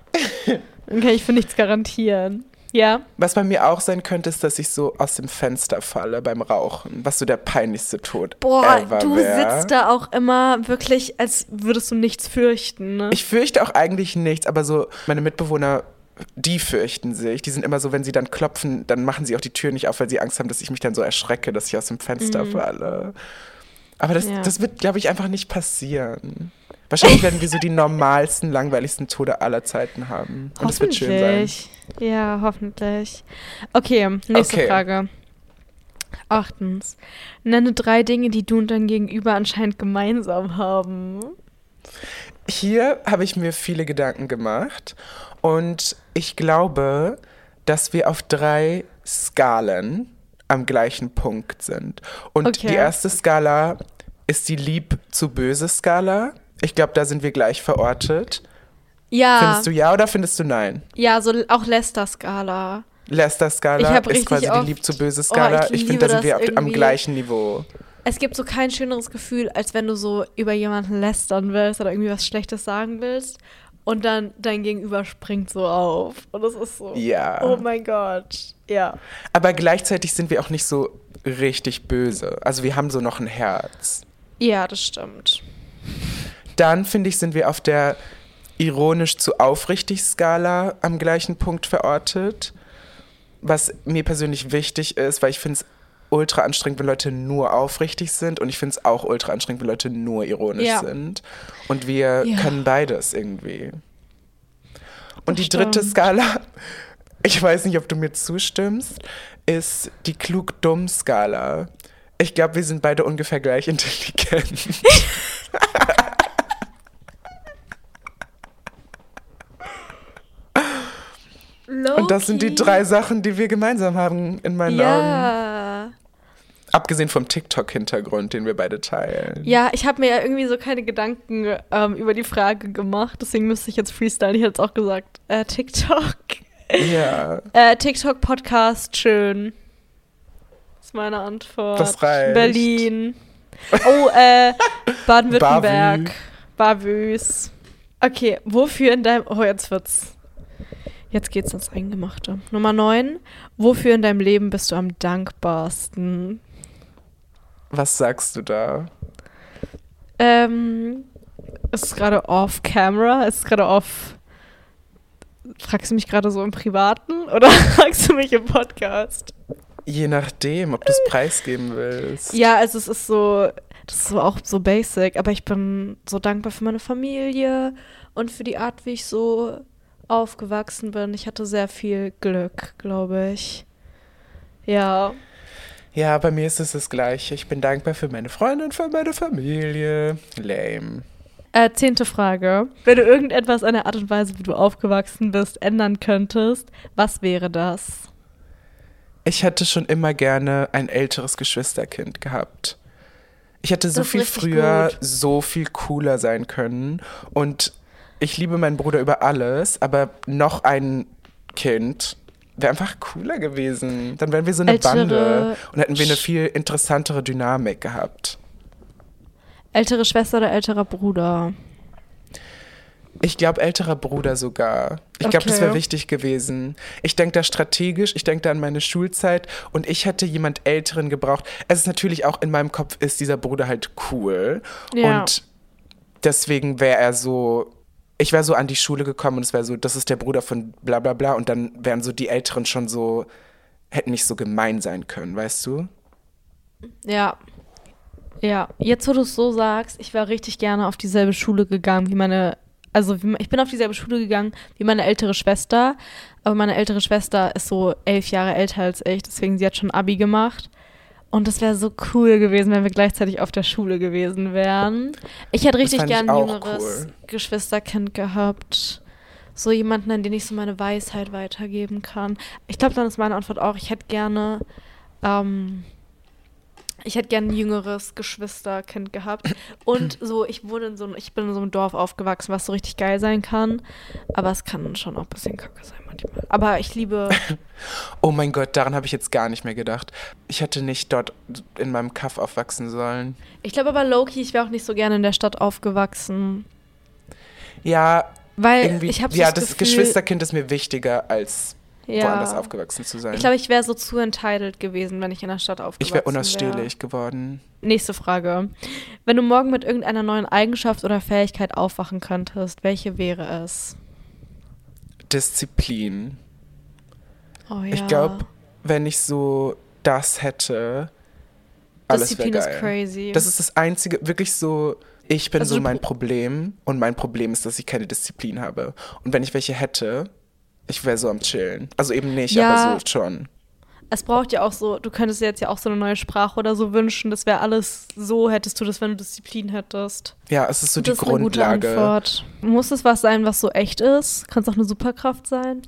Dann kann ich für nichts garantieren. Ja. Was bei mir auch sein könnte, ist, dass ich so aus dem Fenster falle beim Rauchen, was so der peinlichste Tod Boah, ever du wär. sitzt da auch immer wirklich, als würdest du nichts fürchten. Ne? Ich fürchte auch eigentlich nichts, aber so meine Mitbewohner, die fürchten sich. Die sind immer so, wenn sie dann klopfen, dann machen sie auch die Tür nicht auf, weil sie Angst haben, dass ich mich dann so erschrecke, dass ich aus dem Fenster falle. Aber das, Mhm. Ja. das wird, glaube ich, einfach nicht passieren. Wahrscheinlich werden wir so die normalsten, langweiligsten Tode aller Zeiten haben. Und es wird schön sein. Hoffentlich. Ja, hoffentlich. Okay, nächste Okay. Frage. Achtens. Nenne drei Dinge, die du und dein Gegenüber anscheinend gemeinsam haben. Hier habe ich mir viele Gedanken gemacht und ich glaube, dass wir auf drei Skalen am gleichen Punkt sind. Und Okay. die erste Skala ist die Lieb zu böse Skala. Ich glaube, da sind wir gleich verortet. Ja, Findest du ja oder findest du nein? ja, so auch Lester-Skala. Lester Ich Skala hab ist quasi die Lieb zu böse Oh, Skala. ich ich liebe finde, da sind wir auf, am irgendwie. gleichen Niveau. Es gibt so kein schöneres Gefühl, als wenn du so über jemanden lästern willst oder irgendwie was Schlechtes sagen willst und dann dein Gegenüber springt so auf. Und das ist so, Ja. oh mein Gott. Ja. Aber gleichzeitig sind wir auch nicht so richtig böse. Also wir haben so noch ein Herz. Ja, das stimmt. Dann finde ich, sind wir auf der ironisch zu aufrichtig Skala am gleichen Punkt verortet. Was mir persönlich wichtig ist, weil ich finde es ultra anstrengend, wenn Leute nur aufrichtig sind und ich finde es auch ultra anstrengend, wenn Leute nur ironisch Ja. sind. Und wir Ja. können beides irgendwie. Und Das die dritte stimmt. Skala, ich weiß nicht, ob du mir zustimmst, ist die klug-dumm-Skala. Ich glaube, wir sind beide ungefähr gleich intelligent. Und das sind die drei Sachen, die wir gemeinsam haben in meinen Augen. Ja. Abgesehen vom TikTok-Hintergrund, den wir beide teilen. Ja, ich habe mir ja irgendwie so keine Gedanken ähm, über die Frage gemacht, deswegen müsste ich jetzt freestylen. Ich hätte es auch gesagt. Äh, TikTok. Ja. Äh, TikTok-Podcast, schön. Das ist meine Antwort. Das reicht. Berlin. Oh, äh, Baden-Württemberg. Bavüs. Okay, wofür in deinem. Oh, jetzt wird's. Jetzt geht's ins Eingemachte. Nummer 9. Wofür in deinem Leben bist du am dankbarsten? Was sagst du da? Ähm, ist gerade off-camera? Ist es gerade off. Fragst du mich gerade so im Privaten oder fragst du mich im Podcast? Je nachdem, ob du es preisgeben willst. Ja, also es ist so, das ist so auch so basic, aber ich bin so dankbar für meine Familie und für die Art, wie ich so aufgewachsen bin. Ich hatte sehr viel Glück, glaube ich. Ja. Ja, bei mir ist es das Gleiche. Ich bin dankbar für meine Freunde und für meine Familie. Lame. Äh, zehnte Frage. Wenn du irgendetwas an der Art und Weise, wie du aufgewachsen bist, ändern könntest, was wäre das? Ich hätte schon immer gerne ein älteres Geschwisterkind gehabt. Ich hätte so viel früher gut. so viel cooler sein können. Und ich liebe meinen Bruder über alles, aber noch ein Kind wäre einfach cooler gewesen. Dann wären wir so eine Ältere Bande und hätten wir eine viel interessantere Dynamik gehabt. Ältere Schwester oder älterer Bruder? Ich glaube, älterer Bruder sogar. Ich glaube, das Okay. wäre wichtig gewesen. Ich denke da strategisch, ich denke da an meine Schulzeit und ich hätte jemand Älteren gebraucht. Es ist natürlich auch in meinem Kopf, ist dieser Bruder halt cool. Ja. Und deswegen wäre er so. Ich wäre so an die Schule gekommen und es wäre so, das ist der Bruder von bla bla bla und dann wären so die Älteren schon so, hätten nicht so gemein sein können, weißt du? Ja. Ja, jetzt wo du es so sagst, ich wäre richtig gerne auf dieselbe Schule gegangen wie meine, also wie, ich bin auf dieselbe Schule gegangen wie meine ältere Schwester, aber meine ältere Schwester ist so elf Jahre älter als ich, deswegen sie hat schon Abi gemacht Und es wäre so cool gewesen, wenn wir gleichzeitig auf der Schule gewesen wären. Ich hätte richtig gern ein jüngeres cool. Geschwisterkind gehabt. So jemanden, an den ich so meine Weisheit weitergeben kann. Ich glaube, dann ist meine Antwort auch, ich hätte gerne, ähm, ich hätte gerne ein jüngeres Geschwisterkind gehabt. Und so, ich wohne in so einem, ich bin in so einem Dorf aufgewachsen, was so richtig geil sein kann. Aber es kann schon auch ein bisschen kacke sein manchmal. Aber ich liebe, Oh mein Gott, daran habe ich jetzt gar nicht mehr gedacht. Ich hätte nicht dort in meinem Kaff aufwachsen sollen. ich glaube aber Loki, ich wäre auch nicht so gerne in der Stadt aufgewachsen. Ja, Weil irgendwie. ich habe so ja, das, das Gefühl, Geschwisterkind ist mir wichtiger, als ja. woanders aufgewachsen zu sein. Ich glaube, ich wäre so zu entitled gewesen, wenn ich in der Stadt aufgewachsen ich wäre wäre. unausstehlich geworden. Nächste Frage. Wenn du morgen mit irgendeiner neuen Eigenschaft oder Fähigkeit aufwachen könntest, welche wäre es? Disziplin. Oh ja. Ich glaube, wenn ich so das hätte, alles wäre Disziplin ist geil. crazy. Das ist das einzige, wirklich so, ich bin Also so mein pro- Problem und mein Problem ist, dass ich keine Disziplin habe. Und wenn ich welche hätte, ich wäre so am Chillen. Also eben nicht, Ja. aber so schon. es braucht ja auch so, du könntest dir jetzt ja auch so eine neue Sprache oder so wünschen. Das wäre alles so, hättest du das, wenn du Disziplin hättest. Ja, es ist so die das ist eine gute Grundlage. Antwort. Muss es was sein, was so echt ist? Kann es auch eine Superkraft sein?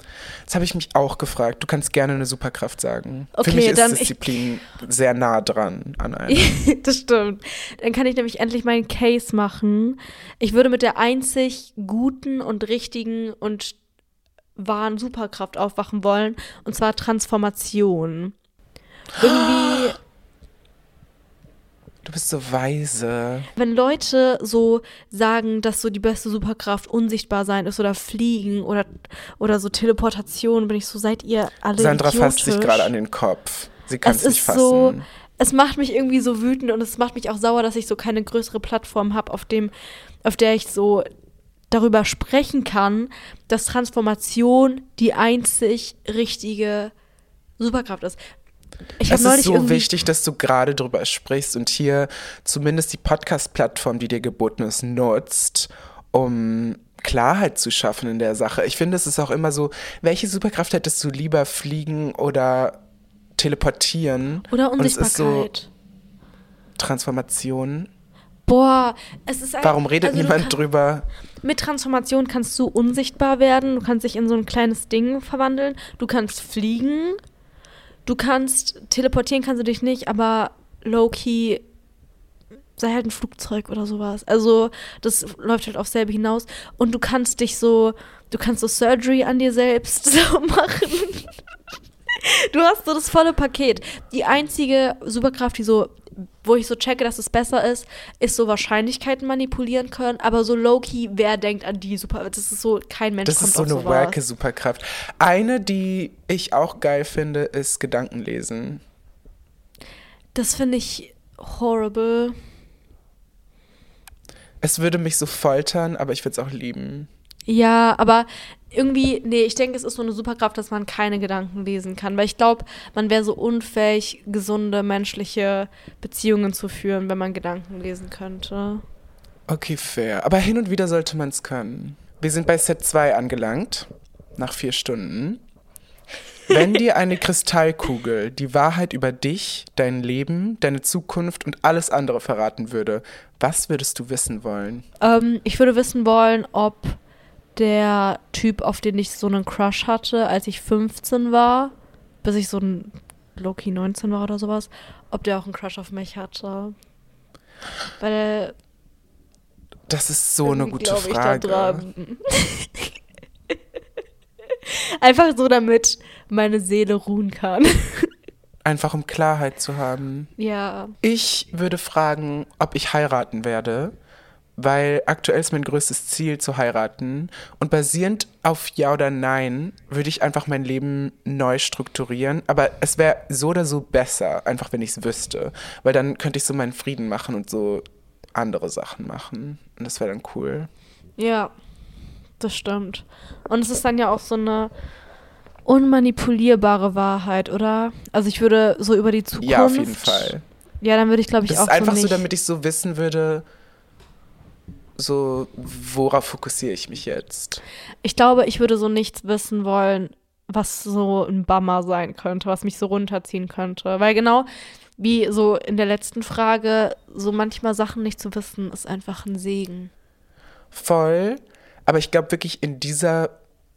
Das habe ich mich auch gefragt. Du kannst gerne eine Superkraft sagen. Okay, Für mich ist dann ich- Disziplin sehr nah dran an einem. das stimmt. Dann kann ich nämlich endlich meinen Case machen. Ich würde mit der einzig guten und richtigen und wahren Superkraft aufwachen wollen. Und zwar Transformation. Irgendwie, Du bist so weise. wenn Leute so sagen, dass so die beste Superkraft unsichtbar sein ist oder fliegen oder, oder so Teleportation, bin ich so, seid ihr alle Sandra fasst sich gerade an den Kopf. Sie kann Es es nicht ist fassen. so, es macht mich irgendwie so wütend und es macht mich auch sauer, dass ich so keine größere Plattform habe, auf dem, auf der ich so darüber sprechen kann, dass Transformation die einzig richtige Superkraft ist. Ich es ist so wichtig, dass du gerade drüber sprichst und hier zumindest die Podcast-Plattform, die dir geboten ist, nutzt, um Klarheit zu schaffen in der Sache. Ich finde, es ist auch immer so, welche Superkraft hättest du lieber fliegen oder teleportieren? oder Und es ist so Unsichtbarkeit. Transformation. Boah, es ist ein- Warum redet also niemand drüber? Mit Transformation kannst du unsichtbar werden, du kannst dich in so ein kleines Ding verwandeln, du kannst fliegen, du kannst teleportieren kannst du dich nicht, aber low-key sei halt ein Flugzeug oder sowas. Also das läuft halt auf selbe hinaus und du kannst dich so, du kannst so Surgery an dir selbst so machen. Du hast so das volle Paket. Die einzige Superkraft, die so, wo ich so checke, dass es besser ist, ist so Wahrscheinlichkeiten manipulieren können. Aber so low-key, wer denkt an die Super? Das ist so, kein Mensch Das kommt ist so eine wacke Superkraft. Eine, die ich auch geil finde, ist Gedankenlesen. Das finde ich horrible. Es würde mich so foltern, aber ich würde es auch lieben. Ja, aber irgendwie, nee, ich denke, es ist so eine Superkraft, dass man keine Gedanken lesen kann. Weil ich glaube, man wäre so unfähig, gesunde menschliche Beziehungen zu führen, wenn man Gedanken lesen könnte. Okay, fair. Aber hin und wieder sollte man es können. Wir sind bei Set 2 angelangt, nach vier Stunden. Wenn dir eine Kristallkugel die Wahrheit über dich, dein Leben, deine Zukunft und alles andere verraten würde, was würdest du wissen wollen? Ähm, ich würde wissen wollen, ob der Typ, auf den ich so einen Crush hatte, als ich 15 war, bis ich so ein Loki 19 war oder sowas, ob der auch einen Crush auf mich hatte. Weil Das ist so eine gute ich da Frage. dran. Einfach so, damit meine Seele ruhen kann. Einfach um Klarheit zu haben. ja. Ich würde fragen, ob ich heiraten werde, weil aktuell ist mein größtes Ziel zu heiraten. Und basierend auf Ja oder Nein würde ich einfach mein Leben neu strukturieren. Aber es wäre so oder so besser, einfach wenn ich es wüsste. Weil dann könnte ich so meinen Frieden machen und so andere Sachen machen. Und das wäre dann cool. Ja, das stimmt. Und es ist dann ja auch so eine unmanipulierbare Wahrheit, oder? Also ich würde so über die Zukunft. Ja, auf jeden Fall. Ja, dann würde ich, glaube ich, Das auch ist einfach so, so, damit ich so wissen würde, so worauf fokussiere ich mich jetzt. Ich glaube, ich würde so nichts wissen wollen, was so ein Bummer sein könnte, was mich so runterziehen könnte. Weil genau, wie so in der letzten Frage, so manchmal Sachen nicht zu wissen, ist einfach ein Segen. Voll. Aber ich glaube wirklich, in dieser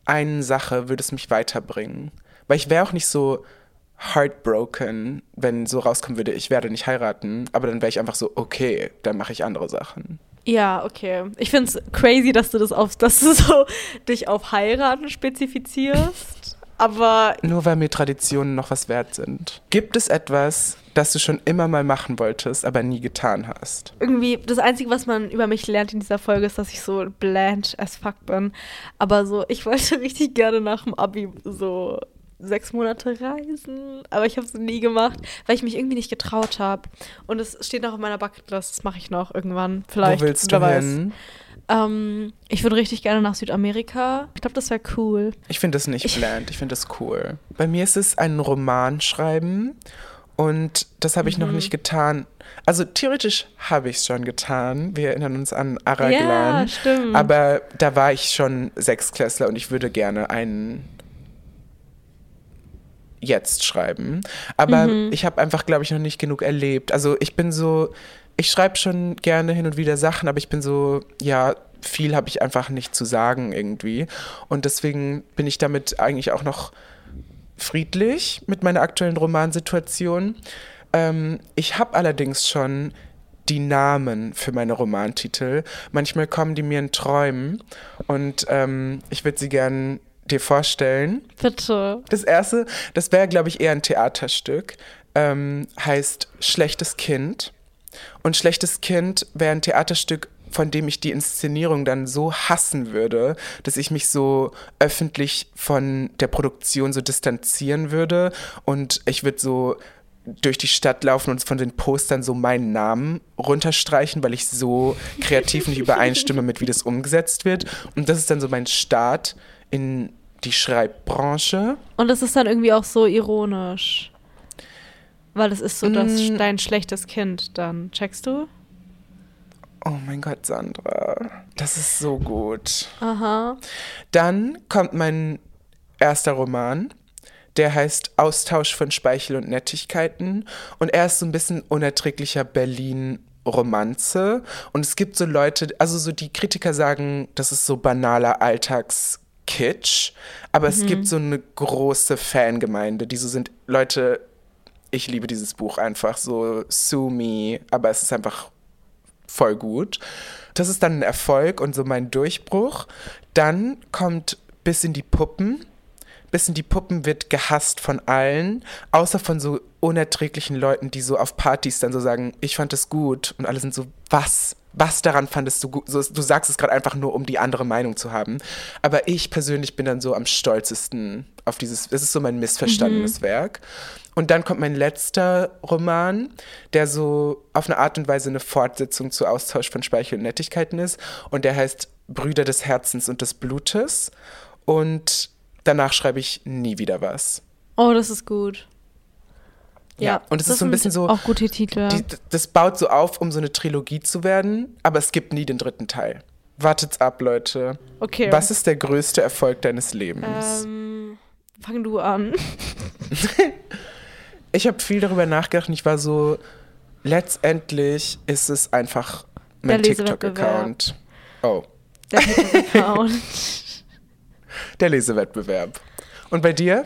einen Sache würde es mich weiterbringen. Weil ich wäre auch nicht so heartbroken, wenn so rauskommen würde, ich werde nicht heiraten. Aber dann wäre ich einfach so, okay, dann mache ich andere Sachen. Ja, okay. Ich finde es crazy, dass du das auf, dass du so dich auf heiraten spezifizierst. Aber Nur weil mir Traditionen noch was wert sind. Gibt es etwas, das du schon immer mal machen wolltest, aber nie getan hast? irgendwie das Einzige, was man über mich lernt in dieser Folge, ist, dass ich so bland as fuck bin. Aber so, ich wollte richtig gerne nach dem Abi so sechs Monate reisen, aber ich habe es nie gemacht, weil ich mich irgendwie nicht getraut habe. Und es steht noch auf meiner Bucketlist, das mache ich noch irgendwann. Vielleicht. Wo willst du hin? Ähm, ich würde richtig gerne nach Südamerika. Ich glaube, das wäre cool. Ich finde das nicht Ich- bland, ich finde das cool. Bei mir ist es ein Roman schreiben und das habe ich Mhm. noch nicht getan. Also theoretisch habe ich es schon getan. Wir erinnern uns an Araglan. Ja, stimmt. Aber da war ich schon Sechsklässler und ich würde gerne einen jetzt schreiben. Aber Mhm. ich habe einfach, glaube ich, noch nicht genug erlebt. Also ich bin so, ich schreibe schon gerne hin und wieder Sachen, aber ich bin so, ja, viel habe ich einfach nicht zu sagen irgendwie. Und deswegen bin ich damit eigentlich auch noch friedlich mit meiner aktuellen Romansituation. Ähm, ich habe allerdings schon die Namen für meine Romantitel. Manchmal kommen die mir in Träumen und ähm, ich würde sie gern dir vorstellen. Bitte. Das erste, das wäre, glaube ich, eher ein Theaterstück, ähm, heißt Schlechtes Kind. Und Schlechtes Kind wäre ein Theaterstück, von dem ich die Inszenierung dann so hassen würde, dass ich mich so öffentlich von der Produktion so distanzieren würde und ich würde so durch die Stadt laufen und von den Postern so meinen Namen runterstreichen, weil ich so kreativ nicht übereinstimme mit, wie das umgesetzt wird. Und das ist dann so mein Start in die Schreibbranche. Und es ist dann irgendwie auch so ironisch. Weil es ist so das, Mm. dein schlechtes Kind dann. Checkst du? Oh mein Gott, Sandra, das ist so gut. Aha. Dann kommt mein erster Roman. Der heißt Austausch von Speichel und Nettigkeiten. Und er ist so ein bisschen unerträglicher Berlin-Romanze. Und es gibt so Leute, also so die Kritiker sagen, das ist so banaler Alltagskitsch. Aber es gibt so eine große Fangemeinde, die so sind, Leute, ich liebe dieses Buch einfach, so sue me, aber es ist einfach voll gut. Das ist dann ein Erfolg und so mein Durchbruch. Dann kommt bis in die Puppen. Bis in die Puppen wird gehasst von allen, außer von so unerträglichen Leuten, die so auf Partys dann so sagen, ich fand es gut. Und alle sind so, was? Was daran fandest du gut? Du sagst es gerade einfach nur, um die andere Meinung zu haben. Aber ich persönlich bin dann so am stolzesten auf dieses, es ist so mein missverstandenes Werk. Und dann kommt mein letzter Roman, der so auf eine Art und Weise eine Fortsetzung zu Austausch von Speichel und Nettigkeiten ist. Und der heißt Brüder des Herzens und des Blutes. Und danach schreibe ich nie wieder was. Oh, das ist gut. Ja, und es ist so ein bisschen so- Auch gute Titel. Die, das baut so auf, um so eine Trilogie zu werden, aber es gibt nie den dritten Teil. Wartet's ab, Leute. okay. Was ist der größte Erfolg deines Lebens? Ähm, fang du an. Ich habe viel darüber nachgedacht und ich war so, letztendlich ist es einfach mein Lesewettbewerb. TikTok-Account. Oh, Der Account. der Lesewettbewerb. Und bei dir?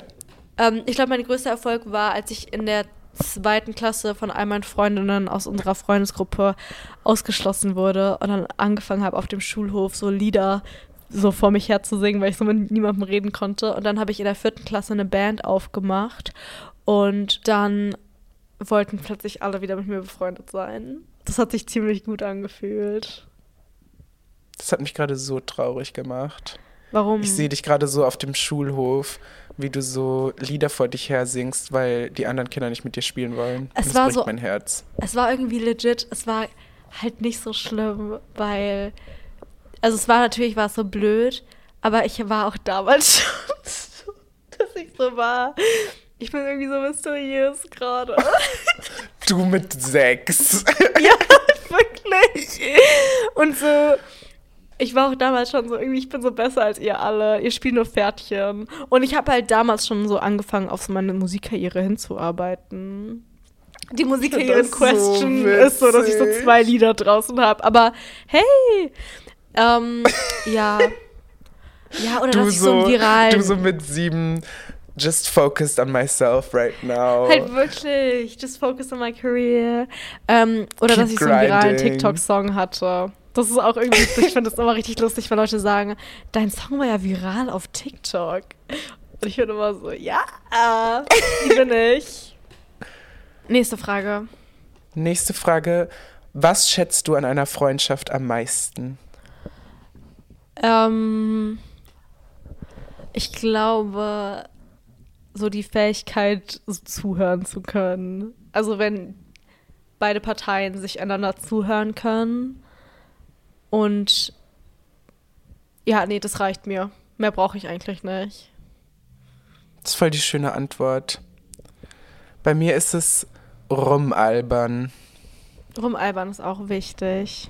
ähm, ich glaube, mein größter Erfolg war, als ich in der zweiten Klasse von all meinen Freundinnen aus unserer Freundesgruppe ausgeschlossen wurde und dann angefangen habe, auf dem Schulhof so Lieder so vor mich her zu singen, weil ich so mit niemandem reden konnte. Und dann habe ich in der vierten Klasse eine Band aufgemacht und dann wollten plötzlich alle wieder mit mir befreundet sein. Das hat sich ziemlich gut angefühlt. Das hat mich gerade so traurig gemacht. Warum? Ich sehe dich gerade so auf dem Schulhof, wie du so Lieder vor dich her singst, weil die anderen Kinder nicht mit dir spielen wollen. Es das war bricht so- mein Herz. es war irgendwie legit, es war halt nicht so schlimm, weil, also es war natürlich, war es so blöd, aber ich war auch damals schon so, dass ich so war. Ich bin irgendwie so mysteriös gerade. Du mit sechs. ja, wirklich. Und so, ich war auch damals schon so, irgendwie, ich bin so besser als ihr alle. Ihr spielt nur Pferdchen. Und ich habe halt damals schon so angefangen, auf so meine Musikkarriere hinzuarbeiten. Die Musik Ich in Question so ist so, dass ich so zwei Lieder draußen habe. Aber hey! Ähm, ja. Ja, oder Du dass ich so so, viralen. du so mit sieben, just focused on myself right now. Halt wirklich, just focus on my career. Ähm, oder Keep dass ich so einen viralen grinding. TikTok-Song hatte. Das ist auch irgendwie, ich finde das immer richtig lustig, wenn Leute sagen, dein Song war ja viral auf TikTok. Und ich bin immer so, ja, wie bin ich? Nächste Frage. Nächste Frage. Was schätzt du an einer Freundschaft am meisten? Ähm, ich glaube, so die Fähigkeit, zuhören zu können. Also wenn beide Parteien sich einander zuhören können. Und ja, nee, das reicht mir. Mehr brauche ich eigentlich nicht. Das ist voll die schöne Antwort. Bei mir ist es rumalbern. Rumalbern ist auch wichtig.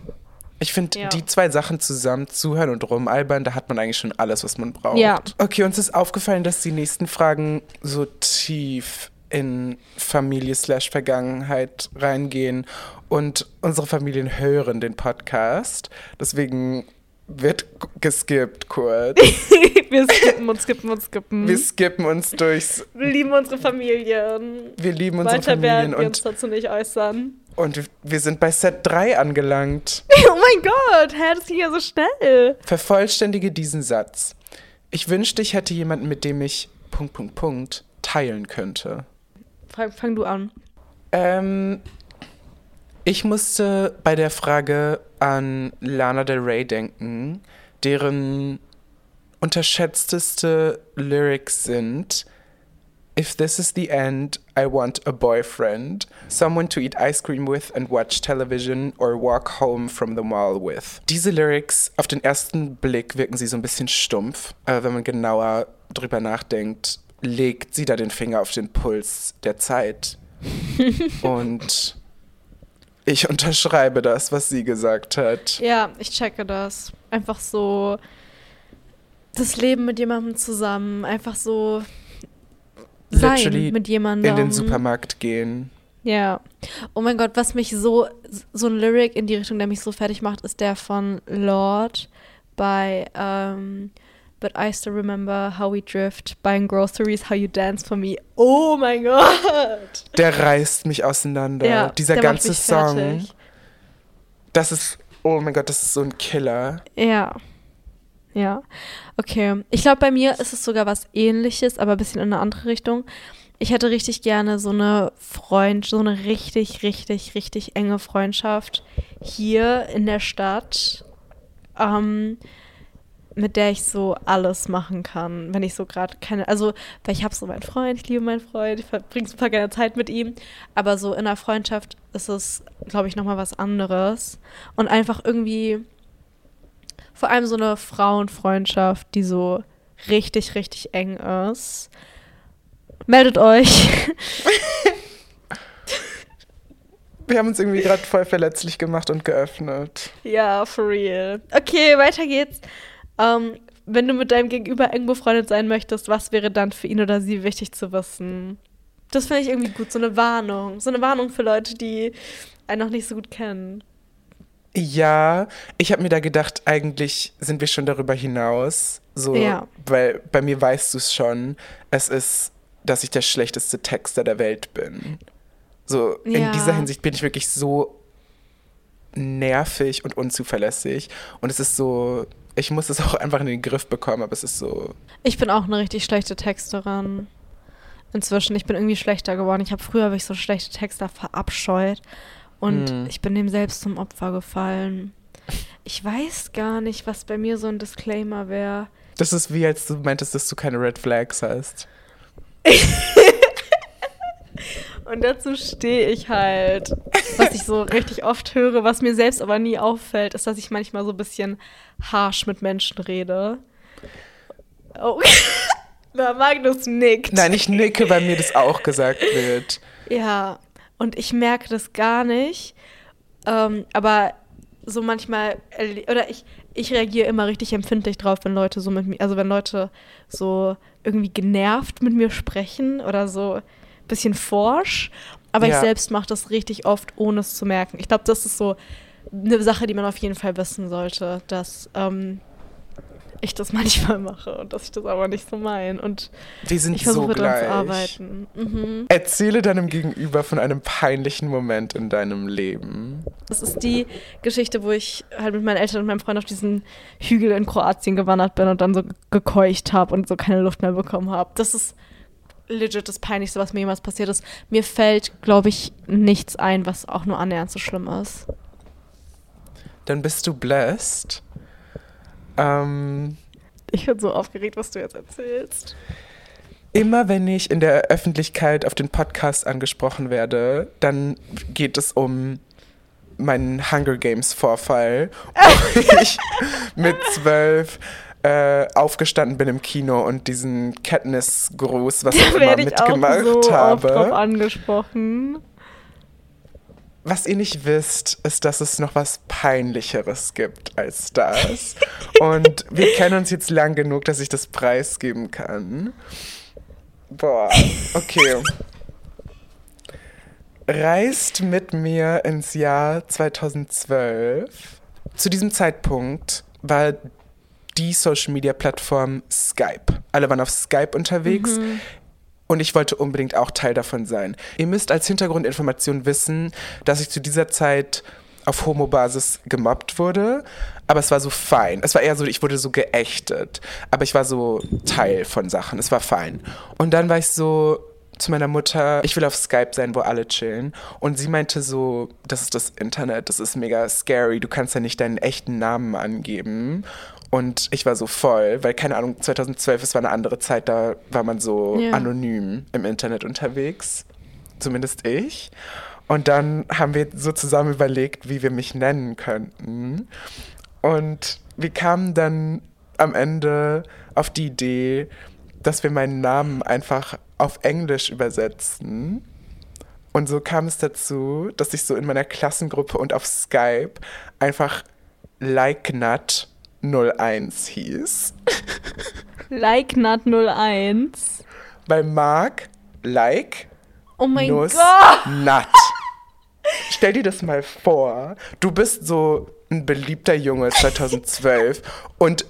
Ich finde, Ja. die zwei Sachen zusammen, zuhören und rumalbern, da hat man eigentlich schon alles, was man braucht. Ja. Okay, uns ist aufgefallen, dass die nächsten Fragen so tief in Familie slash Vergangenheit reingehen und unsere Familien hören den Podcast. Deswegen wird geskippt kurz. wir skippen und skippen und skippen. Wir skippen uns durchs. Wir lieben unsere Familien. Wir lieben unsere Weiter werden Familien wir uns dazu nicht äußern. und wir sind bei Set 3 angelangt. Oh mein Gott, hä, das ging ja so schnell. Vervollständige diesen Satz. Ich wünschte, ich hätte jemanden, mit dem ich Punkt, Punkt, Punkt teilen könnte. Fang, fang du an. Ähm, ich musste bei der Frage an Lana Del Rey denken, deren unterschätzteste Lyrics sind If this is the end, I want a boyfriend, someone to eat ice cream with and watch television or walk home from the mall with. Diese Lyrics, auf den ersten Blick wirken sie so ein bisschen stumpf, aber wenn man genauer drüber nachdenkt, legt sie da den Finger auf den Puls der Zeit. Und ich unterschreibe das, was sie gesagt hat. Ja, ich checke das. Einfach so das Leben mit jemandem zusammen. Einfach so sein Literally mit jemandem. In den Supermarkt gehen. Ja. Oh mein Gott, was mich so, so ein Lyric in die Richtung, der mich so fertig macht, ist der von Lord bei um, But I still remember how we drift, buying groceries, how you dance for me. Oh mein Gott. Der reißt mich auseinander. Ja, Dieser ganze Song. fertig. Das ist, oh mein Gott, das ist so ein Killer. Ja. Ja. Okay. Ich glaube, bei mir ist es sogar was ähnliches, aber ein bisschen in eine andere Richtung. Ich hätte richtig gerne so eine Freund, so eine richtig, richtig, richtig enge Freundschaft hier in der Stadt, ähm, mit der ich so alles machen kann, wenn ich so gerade keine, also, weil ich habe so meinen Freund, ich liebe meinen Freund, ich verbringe super gerne Zeit mit ihm, aber so in einer Freundschaft ist es, glaube ich, nochmal was anderes und einfach irgendwie vor allem so eine Frauenfreundschaft, die so richtig, richtig eng ist. Meldet euch. Wir haben uns irgendwie gerade voll verletzlich gemacht und geöffnet. ja, for real. Okay, weiter geht's. Ähm, wenn du mit deinem Gegenüber eng befreundet sein möchtest, was wäre dann für ihn oder sie wichtig zu wissen? Das finde ich irgendwie gut, so eine Warnung. So eine Warnung für Leute, die einen noch nicht so gut kennen. Ja, ich habe mir da gedacht, eigentlich sind wir schon darüber hinaus. So, Ja. weil bei mir weißt du es schon. Es ist, dass ich der schlechteste Texter der Welt bin. So, in Ja. dieser Hinsicht bin ich wirklich so nervig und unzuverlässig. Und es ist so, ich muss es auch einfach in den Griff bekommen, aber es ist so, Ich bin auch eine richtig schlechte Texterin. Inzwischen, ich bin irgendwie schlechter geworden. Ich habe früher wirklich so schlechte Texter verabscheut. Und Hm. ich bin dem selbst zum Opfer gefallen. Ich weiß gar nicht, was bei mir so ein Disclaimer wäre. das ist wie als du meintest, dass du keine Red Flags hast. Und dazu stehe ich halt. Was ich so richtig oft höre, was mir selbst aber nie auffällt, ist, dass ich manchmal so ein bisschen harsh mit Menschen rede. Oh. Na, Magnus nickt. Nein, ich nicke, weil mir das auch gesagt wird. Ja, und ich merke das gar nicht. Ähm, aber so manchmal, oder ich, ich reagiere immer richtig empfindlich drauf, wenn Leute so mit mir, also wenn Leute so irgendwie genervt mit mir sprechen oder so bisschen forsch. Aber Ja. ich selbst mache das richtig oft, ohne es zu merken. Ich glaube, das ist so eine Sache, die man auf jeden Fall wissen sollte, dass ähm, ich das manchmal mache und dass ich das aber nicht so meine. Und Wir sind ich so versuche daran zu gleich. arbeiten. Mhm. Erzähle deinem Gegenüber von einem peinlichen Moment in deinem Leben. Das ist die Geschichte, wo ich halt mit meinen Eltern und meinem Freund auf diesen Hügel in Kroatien gewandert bin und dann so gekeucht habe und so keine Luft mehr bekommen habe. Das ist legit das Peinlichste, was mir jemals passiert ist. Mir fällt, glaube ich, nichts ein, was auch nur annähernd so schlimm ist. Dann bist du blessed. Ähm, Ich bin so aufgeregt, was du jetzt erzählst. immer wenn ich in der Öffentlichkeit auf den Podcast angesprochen werde, dann geht es um meinen Hunger Games Vorfall, wo ich mit zwölf äh, aufgestanden bin im Kino und diesen Katniss-Gruß, was ich Da immer werde ich auch mitgemacht so oft habe. drauf angesprochen. Was ihr nicht wisst, ist, dass es noch was Peinlicheres gibt als das. Und wir kennen uns jetzt lang genug, dass ich das preisgeben kann. Boah, okay. Reist mit mir ins Jahr 2012. Zu diesem Zeitpunkt war die Social Media Plattform Skype. Alle waren auf Skype unterwegs. Und ich wollte unbedingt auch Teil davon sein. Ihr müsst als Hintergrundinformation wissen, dass ich zu dieser Zeit auf Homo-Basis gemobbt wurde, aber es war so fein. Es war eher so, ich wurde so geächtet, aber ich war so Teil von Sachen. Es war fein. Und dann war ich so zu meiner Mutter, ich will auf Skype sein, wo alle chillen. Und sie meinte so, das ist das Internet, das ist mega scary, du kannst ja nicht deinen echten Namen angeben. Und ich war so voll, weil keine Ahnung, 2012, es war eine andere Zeit, da war man so Ja. anonym im Internet unterwegs. Zumindest ich. Und dann haben wir so zusammen überlegt, wie wir mich nennen könnten. Und wir kamen dann am Ende auf die Idee, dass wir meinen Namen einfach auf Englisch übersetzen. Und so kam es dazu, dass ich so in meiner Klassengruppe und auf Skype einfach LikeNut 01 hieß. Like Nut 01. Bei Mark Like Oh mein Nuss Gott. Nut. Stell dir das mal vor. Du bist so ein beliebter Junge 2012 und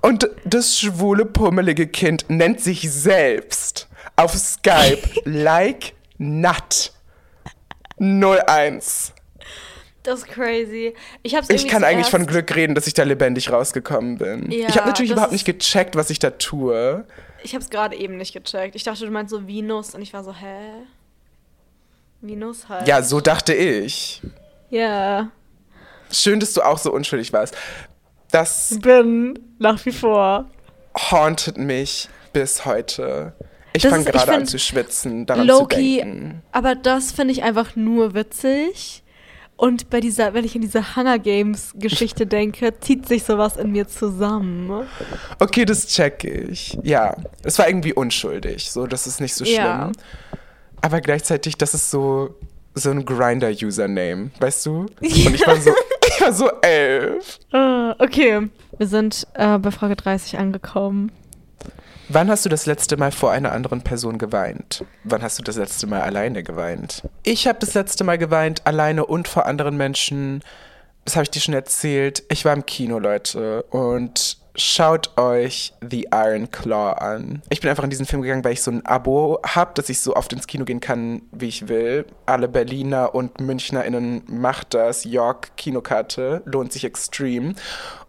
und das schwule pummelige Kind nennt sich selbst auf Skype like Nut 01. Das ist crazy. Ich, hab's Ich kann eigentlich von Glück reden, dass ich da lebendig rausgekommen bin. Ja, ich habe natürlich überhaupt nicht gecheckt, was ich da tue. Ich hab's gerade eben nicht gecheckt. Ich dachte, du meinst so Venus und ich war so, hä? Venus halt. Ja, so dachte ich. Ja. Schön, dass du auch so unschuldig warst. Das Bin nach wie vor. hauntet mich bis heute. Ich fange gerade an zu schwitzen, daran Loki, zu denken. aber das finde ich einfach nur witzig. Und bei dieser, wenn ich an diese Hunger Games Geschichte denke, zieht sich sowas in mir zusammen. Okay, das check ich. Ja, es war irgendwie unschuldig, so das ist nicht so schlimm. Ja. Aber gleichzeitig, das ist so so ein Grinder-Username, weißt du? Und ich war so, ich war so elf. Ah, okay. Wir sind äh, bei Frage 30 angekommen. Wann hast du das letzte Mal vor einer anderen Person geweint? Wann hast du das letzte Mal alleine geweint? Ich habe das letzte Mal geweint, alleine und vor anderen Menschen. Das habe ich dir schon erzählt. Ich war im Kino, Leute. Und schaut euch The Iron Claw an. Ich bin einfach in diesen Film gegangen, weil ich so ein Abo habe, dass ich so oft ins Kino gehen kann, wie ich will. Alle Berliner und MünchnerInnen macht das. York Kinokarte. Lohnt sich extrem.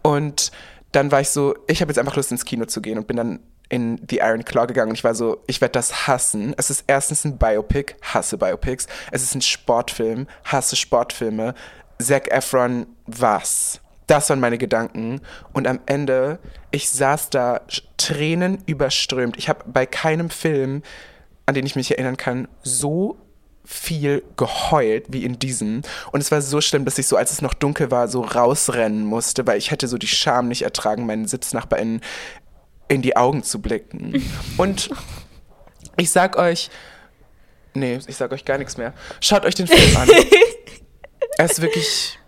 Und dann war ich so, ich habe jetzt einfach Lust ins Kino zu gehen und bin dann in The Iron Claw gegangen und ich war so, ich werde das hassen. Es ist erstens ein Biopic, hasse Biopics. Es ist ein Sportfilm, hasse Sportfilme. Zac Efron, was? Das waren meine Gedanken. Und am Ende, ich saß da, Tränen überströmt. Ich habe bei keinem Film, an den ich mich erinnern kann, so viel geheult wie in diesem. Und es war so schlimm, dass ich so, als es noch dunkel war, so rausrennen musste, weil ich hätte so die Scham nicht ertragen, meinen SitznachbarInnen in die Augen zu blicken. Und ich sag euch, nee, ich sag euch gar nichts mehr. Schaut euch den Film an. er ist wirklich,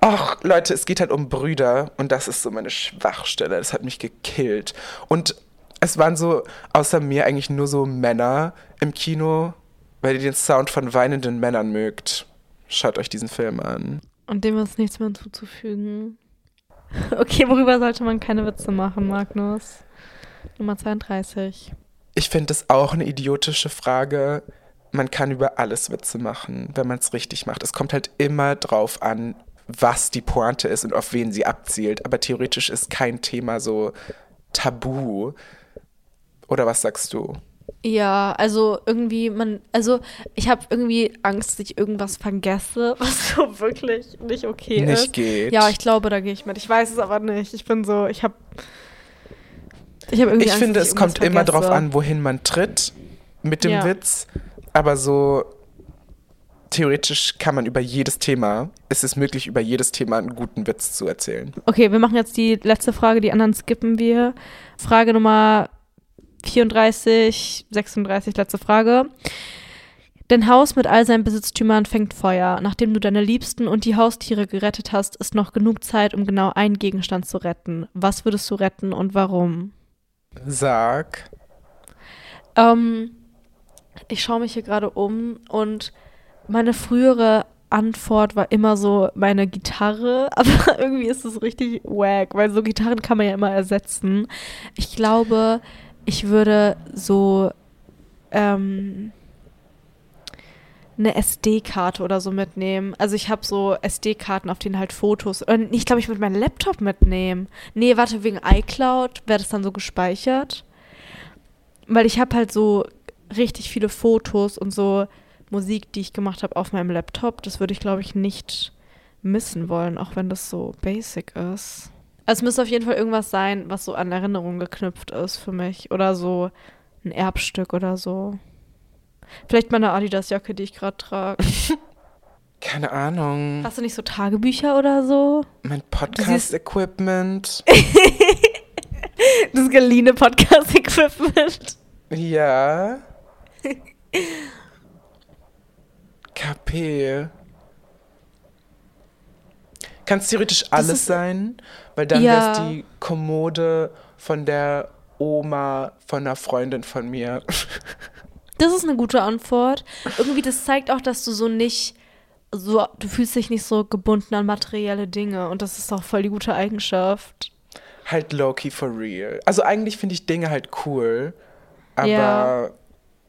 ach Leute, es geht halt um Brüder und das ist so meine Schwachstelle. Das hat mich gekillt. Und es waren so außer mir eigentlich nur so Männer im Kino, weil ihr den Sound von weinenden Männern mögt. Schaut euch diesen Film an. Und dem ist nichts mehr hinzuzufügen. Okay, worüber sollte man keine Witze machen, Magnus? Nummer 32. Ich finde es auch eine idiotische Frage. Man kann über alles Witze machen, wenn man es richtig macht. Es kommt halt immer drauf an, was die Pointe ist und auf wen sie abzielt. Aber theoretisch ist kein Thema so tabu. Oder was sagst du? Ja, also irgendwie, man, also ich habe irgendwie Angst, dass ich irgendwas vergesse, was so wirklich nicht okay Nicht ist. geht. Ja, ich glaube, da gehe ich mit. Ich weiß es aber nicht. Ich bin so, ich habe. Ich, Ich Angst, finde, es kommt immer drauf vergesse. an, wohin man tritt mit dem Ja. Witz. Aber so theoretisch kann man über jedes Thema, ist es möglich, über jedes Thema einen guten Witz zu erzählen. Okay, wir machen jetzt die letzte Frage, die anderen skippen wir. Frage Nummer 34, 36, letzte Frage. Dein Haus mit all seinen Besitztümern fängt Feuer. Nachdem du deine Liebsten und die Haustiere gerettet hast, ist noch genug Zeit, um genau einen Gegenstand zu retten. Was würdest du retten und warum? Sag. Ähm, ich schaue mich hier gerade um und meine frühere Antwort war immer so meine Gitarre, aber irgendwie ist es richtig wack, weil so Gitarren kann man ja immer ersetzen. Ich glaube, ich würde so ähm, eine SD-Karte oder so mitnehmen. Also ich habe so SD-Karten, auf denen halt Fotos. Und ich glaube, ich würde meinen Laptop mitnehmen. Nee, warte, wegen iCloud wäre das dann so gespeichert. Weil ich habe halt so richtig viele Fotos und so Musik, die ich gemacht habe auf meinem Laptop. Das würde ich, glaube ich, nicht missen wollen, auch wenn das so basic ist. Also es müsste auf jeden Fall irgendwas sein, was so an Erinnerungen geknüpft ist für mich. Oder so ein Erbstück oder so. Vielleicht meine Adidas-Jacke, die ich gerade trage. Keine Ahnung. Hast du nicht so Tagebücher oder so? Mein Podcast-Equipment. Das geliehene Podcast-Equipment. Ja. KP. Kann es theoretisch alles sein, weil dann Ja. wäre es die Kommode von der Oma von einer Freundin von mir. Das ist eine gute Antwort. Irgendwie, das zeigt auch, dass du so nicht, so, du fühlst dich nicht so gebunden an materielle Dinge und das ist auch voll die gute Eigenschaft. halt low-key for real. Also eigentlich finde ich Dinge halt cool, aber Ja.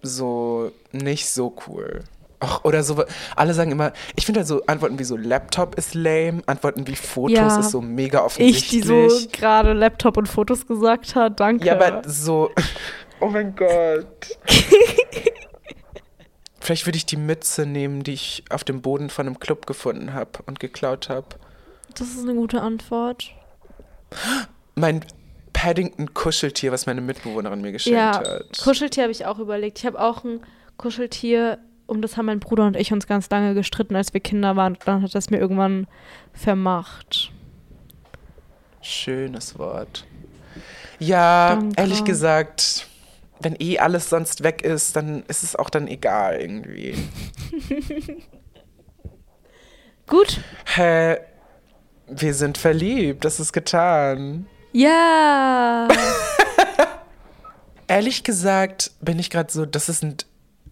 so nicht so cool. Ach, oder so, alle sagen immer, ich finde halt so Antworten wie so Laptop ist lame, Antworten wie Fotos Ja. ist so mega Ich, offensichtlich. die so gerade Laptop und Fotos gesagt hat, danke. Ja, aber so. Oh mein Gott. Vielleicht würde ich die Mütze nehmen, die ich auf dem Boden von einem Club gefunden habe und geklaut habe. das ist eine gute Antwort. Mein Paddington-Kuscheltier, was meine Mitbewohnerin mir geschenkt Ja, hat. Kuscheltier habe ich auch überlegt. Ich habe auch ein Kuscheltier, um das haben mein Bruder und ich uns ganz lange gestritten, als wir Kinder waren. Und dann hat das mir irgendwann vermacht. Schönes Wort. Ja, Danke. ehrlich gesagt, wenn eh alles sonst weg ist, dann ist es auch dann egal irgendwie. Gut. Hä? Wir sind verliebt, das ist getan. Ja. Ehrlich gesagt bin ich gerade so, das sind,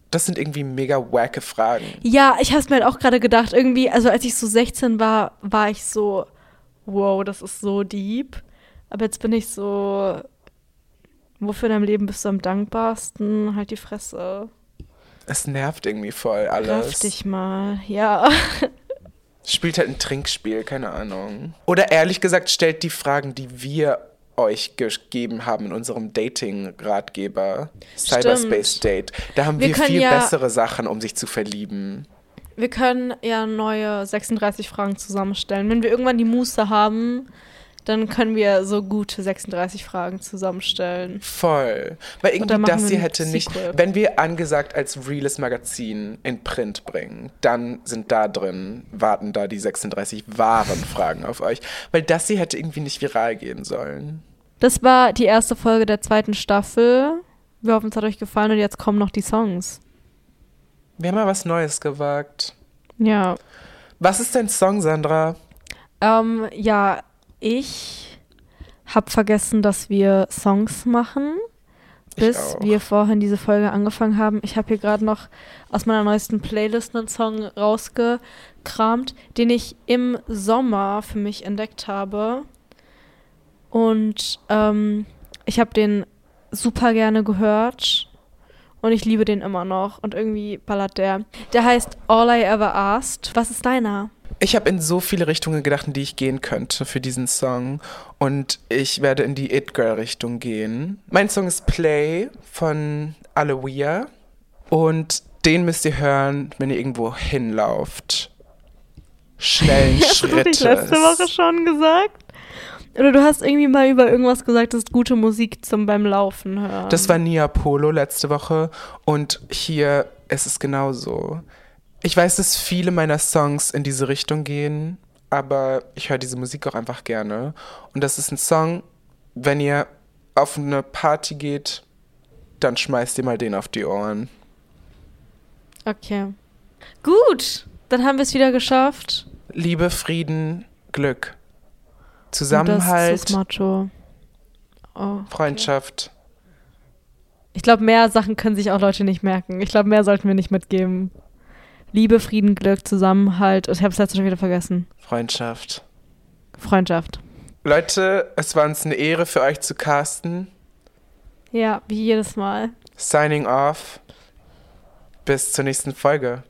das sind irgendwie mega wacke Fragen. Ja, ich habe es mir halt auch gerade gedacht, irgendwie, also als ich so 16 war, war ich so, wow, das ist so deep. Aber jetzt bin ich so, wofür in deinem Leben bist du am dankbarsten? Halt die Fresse. Es nervt irgendwie voll alles. Raff dich mal. Ja. Spielt halt ein Trinkspiel, keine Ahnung. Oder ehrlich gesagt, stellt die Fragen, die wir euch gegeben haben in unserem Dating-Ratgeber Cyberspace Date. Da haben Wir wir, viel ja- bessere Sachen, um sich zu verlieben. Wir können ja neue 36 Fragen zusammenstellen. Wenn wir irgendwann die Muße haben, dann können wir so gute 36 Fragen zusammenstellen. Voll. Weil irgendwie das hier hätte nicht, Sequel. wenn wir angesagt als reales Magazin in Print bringen, dann sind da drin, warten da die 36 wahren Fragen auf euch. Weil das hier hätte irgendwie nicht viral gehen sollen. Das war die erste Folge der zweiten Staffel. Wir hoffen, es hat euch gefallen und jetzt kommen noch die Songs. Wir haben mal was Neues gewagt. Ja. Was ist dein Song, Sandra? Ähm, ja, ich habe vergessen, dass wir Songs machen. bis wir vorhin diese Folge angefangen haben. Ich habe hier gerade noch aus meiner neuesten Playlist einen Song rausgekramt, den ich im Sommer für mich entdeckt habe. Und ähm, ich habe den super gerne gehört. Und ich liebe den immer noch. Und irgendwie ballert der. Der heißt All I Ever Asked. Was ist deiner? Ich habe in so viele Richtungen gedacht, in die ich gehen könnte für diesen Song. Und ich werde in die It-Girl-Richtung gehen. Mein Song ist Play von Alewia. Und den müsst ihr hören, wenn ihr irgendwo hinlauft. Schnellen Hast du das nicht letzte Woche schon gesagt? Oder du hast irgendwie mal über irgendwas gesagt, das ist gute Musik zum beim Laufen hören. Das war Nia Polo letzte Woche und hier ist es genauso. Ich weiß, dass viele meiner Songs in diese Richtung gehen, aber ich höre diese Musik auch einfach gerne. Und das ist ein Song, wenn ihr auf eine Party geht, dann schmeißt ihr mal den auf die Ohren. Okay. Gut, dann haben wir es wieder geschafft. Liebe, Frieden, Glück, Zusammenhalt, Das ist das Motto. Oh. Freundschaft. Ich glaube, mehr Sachen können sich auch Leute nicht merken. Ich glaube, mehr sollten wir nicht mitgeben. Liebe, Frieden, Glück, Zusammenhalt. Ich habe es letzte schon wieder vergessen. Freundschaft. Freundschaft. Leute, es war uns eine Ehre für euch zu casten. Ja, wie jedes Mal. Signing off. Bis zur nächsten Folge.